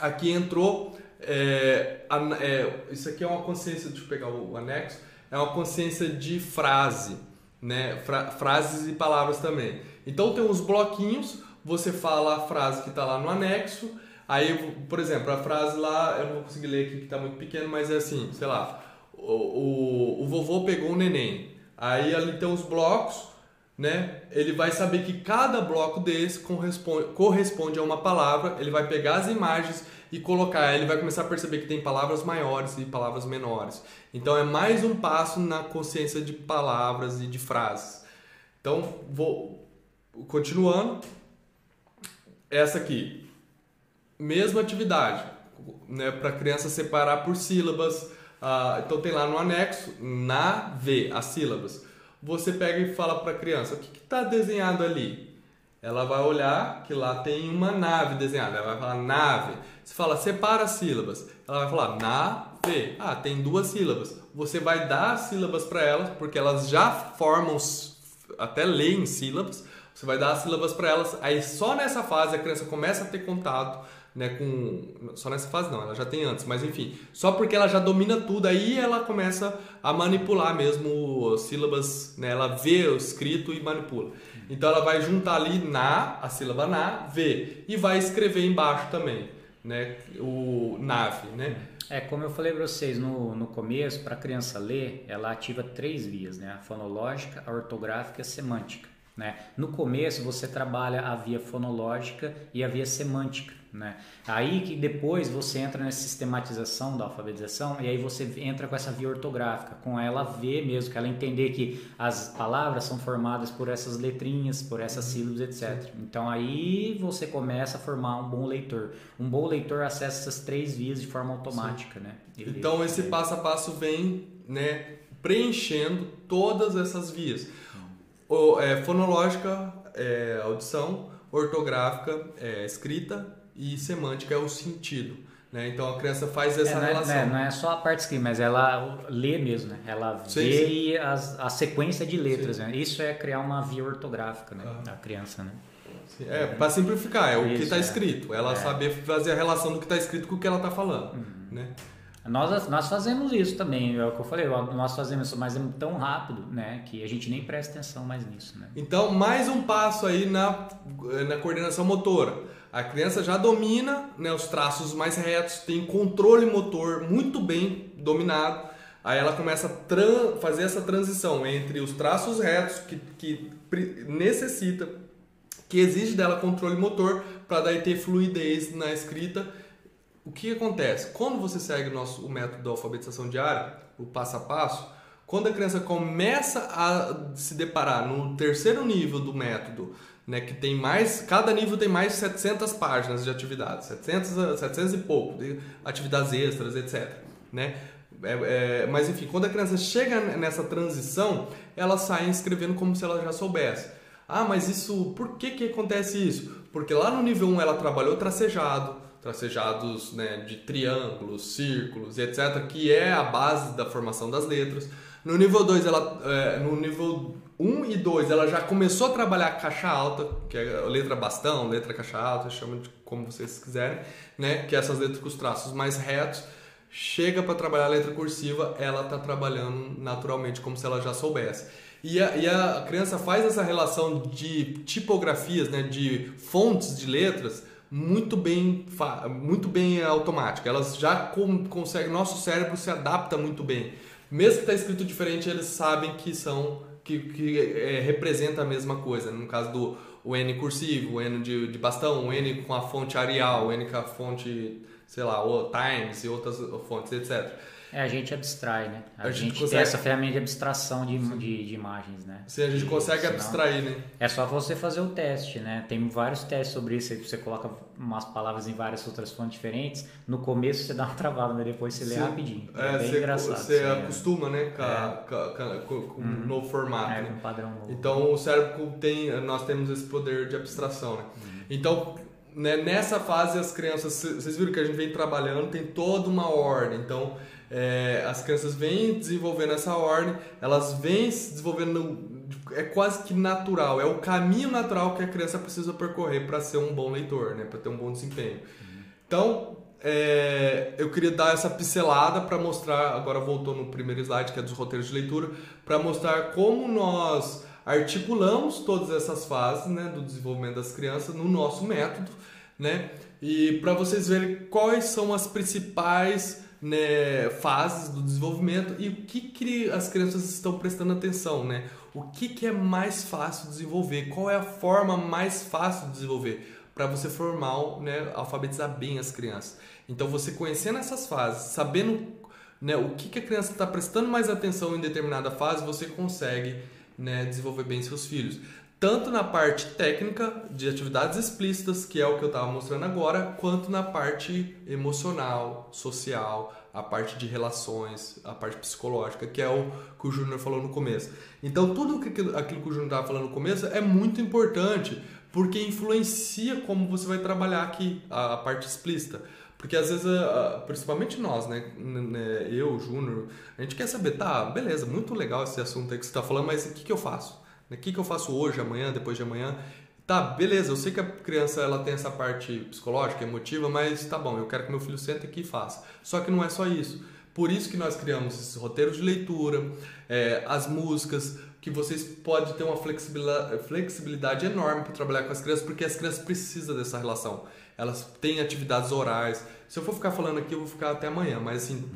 aqui entrou. É, a, é, isso aqui é uma consciência, deixa eu pegar o, o anexo é uma consciência de frase, né? Fra frases e palavras também. Então tem uns bloquinhos, você fala a frase que está lá no anexo, aí, por exemplo, a frase lá, eu não vou conseguir ler aqui que está muito pequeno, mas é assim, sei lá, o, o, o vovô pegou um neném. Aí ali tem os blocos, né? Ele vai saber que cada bloco desse corresponde, corresponde a uma palavra, ele vai pegar as imagens e colocar, ele vai começar a perceber que tem palavras maiores e palavras menores. Então é mais um passo na consciência de palavras e de frases. Então, vou continuando. Essa aqui, mesma atividade, né, para criança separar por sílabas. Ah, então tem lá no anexo, na V, as sílabas. você pega e fala para a criança: o que está desenhado ali? Ela vai olhar que lá tem uma nave desenhada. Ela vai falar nave. Você fala separa as sílabas. Ela vai falar nave. Ah, tem duas sílabas. Você vai dar as sílabas para elas, porque elas já formam, até leem sílabas. Você vai dar as sílabas para elas. Aí só nessa fase a criança começa a ter contato né, com só nessa fase não, ela já tem antes, mas enfim, só porque ela já domina tudo aí ela começa a manipular mesmo sílabas, né, ela vê o escrito e manipula. Então ela vai juntar ali na, a sílaba na, vê e vai escrever embaixo também, né, o nave, né? É, como eu falei para vocês no, no começo, para a criança ler, ela ativa três vias, né? A fonológica, a ortográfica e a semântica. Né? No começo você trabalha a via fonológica e a via semântica. Né? Aí que depois você entra nessa sistematização da alfabetização e aí você entra com essa via ortográfica, com ela ver mesmo, que ela entender que as palavras são formadas por essas letrinhas, por essas sílabas, etc. Então aí você começa a formar um bom leitor. Um bom leitor acessa essas três vias de forma automática. Né? Ele, então esse passo a passo vem né, preenchendo todas essas vias. O, é, fonológica, é, audição, ortográfica, é, escrita e semântica é o sentido. Né? Então a criança faz essa é, não é, relação. Não, não é só a parte escrita, mas ela lê mesmo, né? Ela sim, vê sim. As, a sequência de letras. Né? Isso é criar uma via ortográfica né? Ah. da criança. Né? É, para simplificar, é o Isso, que está é. escrito. Ela é. saber fazer a relação do que está escrito com o que ela está falando. Uhum. Né? Nós, nós fazemos isso também, é o que eu falei, nós fazemos isso, mas é tão rápido, né, que a gente nem presta atenção mais nisso, né? Então, mais um passo aí na, na coordenação motora. A criança já domina né, os traços mais retos, tem controle motor muito bem dominado. Aí ela começa a fazer essa transição entre os traços retos que, que necessita, que exige dela controle motor para daí ter fluidez na escrita. O que acontece? Quando você segue o, nosso, o método da alfabetização diária, o passo a passo, quando a criança começa a se deparar no terceiro nível do método, né, que tem mais, cada nível tem mais de 700 páginas de atividades, 700, 700 e pouco, de atividades extras, etc. Né? É, é, mas enfim, quando a criança chega nessa transição, ela sai escrevendo como se ela já soubesse. Ah, mas isso, por que, que acontece isso? Porque lá no nível 1 ela trabalhou tracejado, tracejados né, de triângulos, círculos, etc., que é a base da formação das letras. No nível 2, ela, é, no nível 1 e 2, ela já começou a trabalhar caixa alta, que é letra bastão, letra caixa alta, chama de como vocês quiserem, né? Que é essas letras com os traços mais retos. Chega para trabalhar a letra cursiva, ela está trabalhando naturalmente como se ela já soubesse. E a, e a criança faz essa relação de tipografias, né, de fontes de letras, muito bem, muito bem automática. Elas já conseguem, nosso cérebro se adapta muito bem. Mesmo que está escrito diferente, eles sabem que são que, que é, representa a mesma coisa. No caso do o N cursivo, o N de, de bastão, o N com a fonte Arial, o N com a fonte, sei lá, o Times e outras fontes, etc. É, a gente abstrai, né? A, a gente, gente consegue... tem essa ferramenta de abstração de, de, de, imagens, né? Sim, a gente consegue Senão, abstrair, né? É só você fazer o teste, né? Tem vários testes sobre isso. Você coloca umas palavras em várias outras fontes diferentes. No começo você dá uma travada, mas depois você Sim. lê rapidinho. É, é bem você, engraçado. Você é. acostuma, né? Com, é. com, com, um uhum. novo formato. É, né? com um padrão novo. Então o cérebro tem... Nós temos esse poder de abstração, né? Uhum. Então né, nessa fase as crianças, vocês viram que a gente vem trabalhando, tem toda uma ordem. Então, é, as crianças vêm desenvolvendo essa ordem, elas vêm se desenvolvendo, é quase que natural, é o caminho natural que a criança precisa percorrer para ser um bom leitor, né, para ter um bom desempenho. Uhum. Então, é, eu queria dar essa pincelada para mostrar, agora voltou no primeiro slide, que é dos roteiros de leitura, para mostrar como nós articulamos todas essas fases né, do desenvolvimento das crianças no nosso método, né, e para vocês verem quais são as principais né, fases do desenvolvimento e o que, que as crianças estão prestando atenção, né? O que, que é mais fácil desenvolver? Qual é a forma mais fácil de desenvolver para você formar, né, alfabetizar bem as crianças? Então, você conhecendo essas fases, sabendo né, o que, que a criança está prestando mais atenção em determinada fase, você consegue né, desenvolver bem seus filhos. Tanto na parte técnica de atividades explícitas, que é o que eu estava mostrando agora, quanto na parte emocional, social, a parte de relações, a parte psicológica, que é o que o Júnior falou no começo. Então, tudo aquilo, que o Júnior estava falando no começo é muito importante, porque influencia como você vai trabalhar aqui a, a parte explícita. Porque às vezes, principalmente nós, né? Eu, Júnior, a gente quer saber, tá, beleza, muito legal esse assunto aí que você está falando, mas o que, que eu faço? O que, que eu faço hoje, amanhã, depois de amanhã? Tá, beleza, eu sei que a criança ela tem essa parte psicológica, emotiva, mas tá bom, eu quero que meu filho sente aqui e faça. Só que não é só isso. Por isso que nós criamos esses roteiros de leitura, é, as músicas, que vocês podem ter uma flexibilidade, enorme para trabalhar com as crianças, porque as crianças precisam dessa relação. Elas têm atividades orais. Se eu for ficar falando aqui, eu vou ficar até amanhã, mas assim,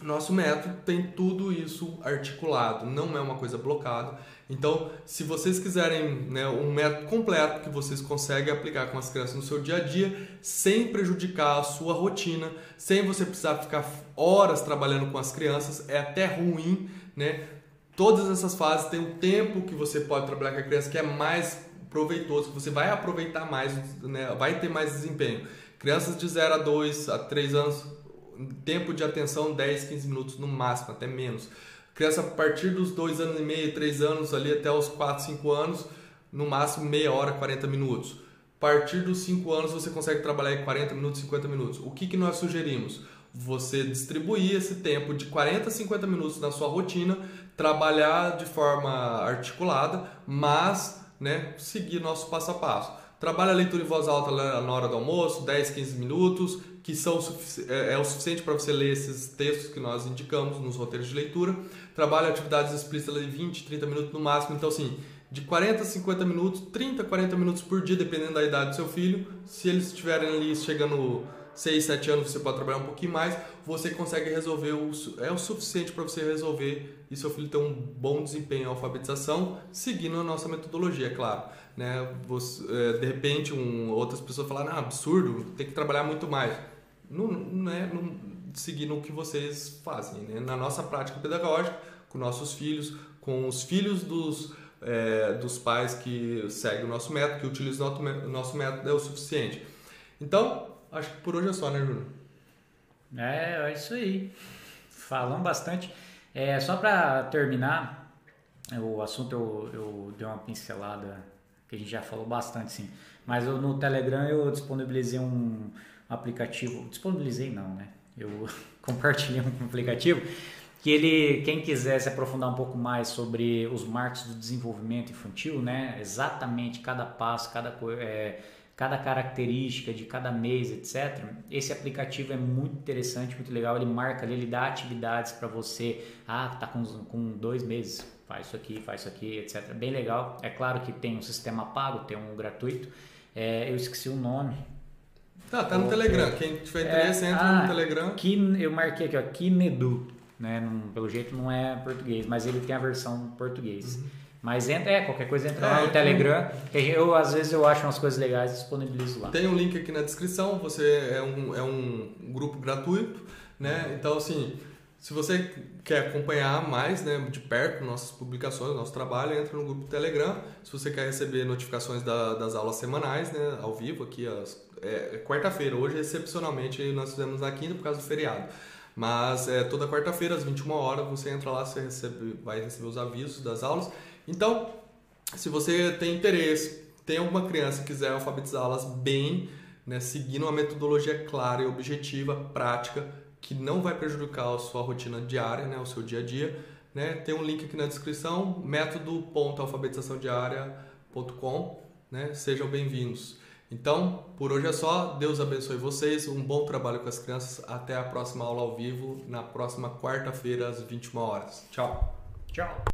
nosso método tem tudo isso articulado, não é uma coisa blocada. Então, se vocês quiserem né, um método completo que vocês conseguem aplicar com as crianças no seu dia a dia, sem prejudicar a sua rotina, sem você precisar ficar horas trabalhando com as crianças, é até ruim, né? Todas essas fases têm um tempo que você pode trabalhar com a criança que é mais proveitoso, que você vai aproveitar mais, né? vai ter mais desempenho. Crianças de 0 a 2 a 3 anos, tempo de atenção 10, 15 minutos no máximo, até menos. Criança a partir dos 2 anos e meio, 3 anos ali até os 4, 5 anos, no máximo meia hora, 40 minutos. A partir dos 5 anos você consegue trabalhar em 40 minutos, 50 minutos. O que, que nós sugerimos? Você distribuir esse tempo de 40 a 50 minutos na sua rotina, trabalhar de forma articulada, mas né, seguir nosso passo a passo. Trabalha a leitura em voz alta na hora do almoço, 10, 15 minutos, que são é, é o suficiente para você ler esses textos que nós indicamos nos roteiros de leitura. Trabalha atividades explícitas de 20, 30 minutos no máximo. Então, assim, de 40 a 50 minutos, 30, 40 minutos por dia, dependendo da idade do seu filho. Se eles estiverem ali chegando 6, 7 anos, você pode trabalhar um pouquinho mais. Você consegue resolver, o, é o suficiente para você resolver e seu filho ter um bom desempenho em alfabetização, seguindo a nossa metodologia, é claro. Né? Você, é, de repente, um, outras pessoas falaram, ah, absurdo, tem que trabalhar muito mais. Não, não é não, seguindo o que vocês fazem. Né? Na nossa prática pedagógica, com nossos filhos, com os filhos dos, é, dos pais que seguem o nosso método, que utilizam o nosso método, é o suficiente. Então, acho que por hoje é só, né, Júnior? É, é isso aí. Falamos bastante. É, só para terminar, o assunto eu, eu dei uma pincelada que a gente já falou bastante, sim. Mas eu, no Telegram eu disponibilizei um aplicativo, disponibilizei não, né? Eu compartilhei um aplicativo que ele, quem quiser se aprofundar um pouco mais sobre os marcos do desenvolvimento infantil, né? Exatamente cada passo, cada é, cada característica de cada mês, etc. Esse aplicativo é muito interessante, muito legal. Ele marca ali, ele dá atividades para você. Ah, tá com, com dois meses, faz isso aqui, faz isso aqui, etc. Bem legal. É claro que tem um sistema pago, tem um gratuito. É, eu esqueci o nome. Tá, tá no Telegram. Quem tiver interesse, é, entra ah, no Telegram. Ki, eu marquei aqui, ó, Kinedu. Né? Não, pelo jeito não é português, mas ele tem a versão português. Uhum. Mas entra, é, qualquer coisa entra é, lá no Telegram. Eu, às vezes, eu acho umas coisas legais e disponibilizo lá. Tem um link aqui na descrição, você é um, é um grupo gratuito, né? Então, assim, se você quer acompanhar mais né, de perto nossas publicações, nosso trabalho, entra no grupo Telegram. Se você quer receber notificações da, das aulas semanais, né, ao vivo, aqui, é, é quarta-feira. Hoje, excepcionalmente, nós fizemos na quinta por causa do feriado. Mas é, toda quarta-feira, às 21 horas, você entra lá, você recebe, vai receber os avisos das aulas então, se você tem interesse, tem alguma criança que quiser alfabetizá-las bem, né, seguindo uma metodologia clara e objetiva, prática, que não vai prejudicar a sua rotina diária, né, o seu dia a dia, né, tem um link aqui na descrição, método.alfabetizaçãodiaria.com, né, sejam bem-vindos. Então, por hoje é só. Deus abençoe vocês. Um bom trabalho com as crianças. Até a próxima aula ao vivo, na próxima quarta-feira, às 21 horas. Tchau. Tchau.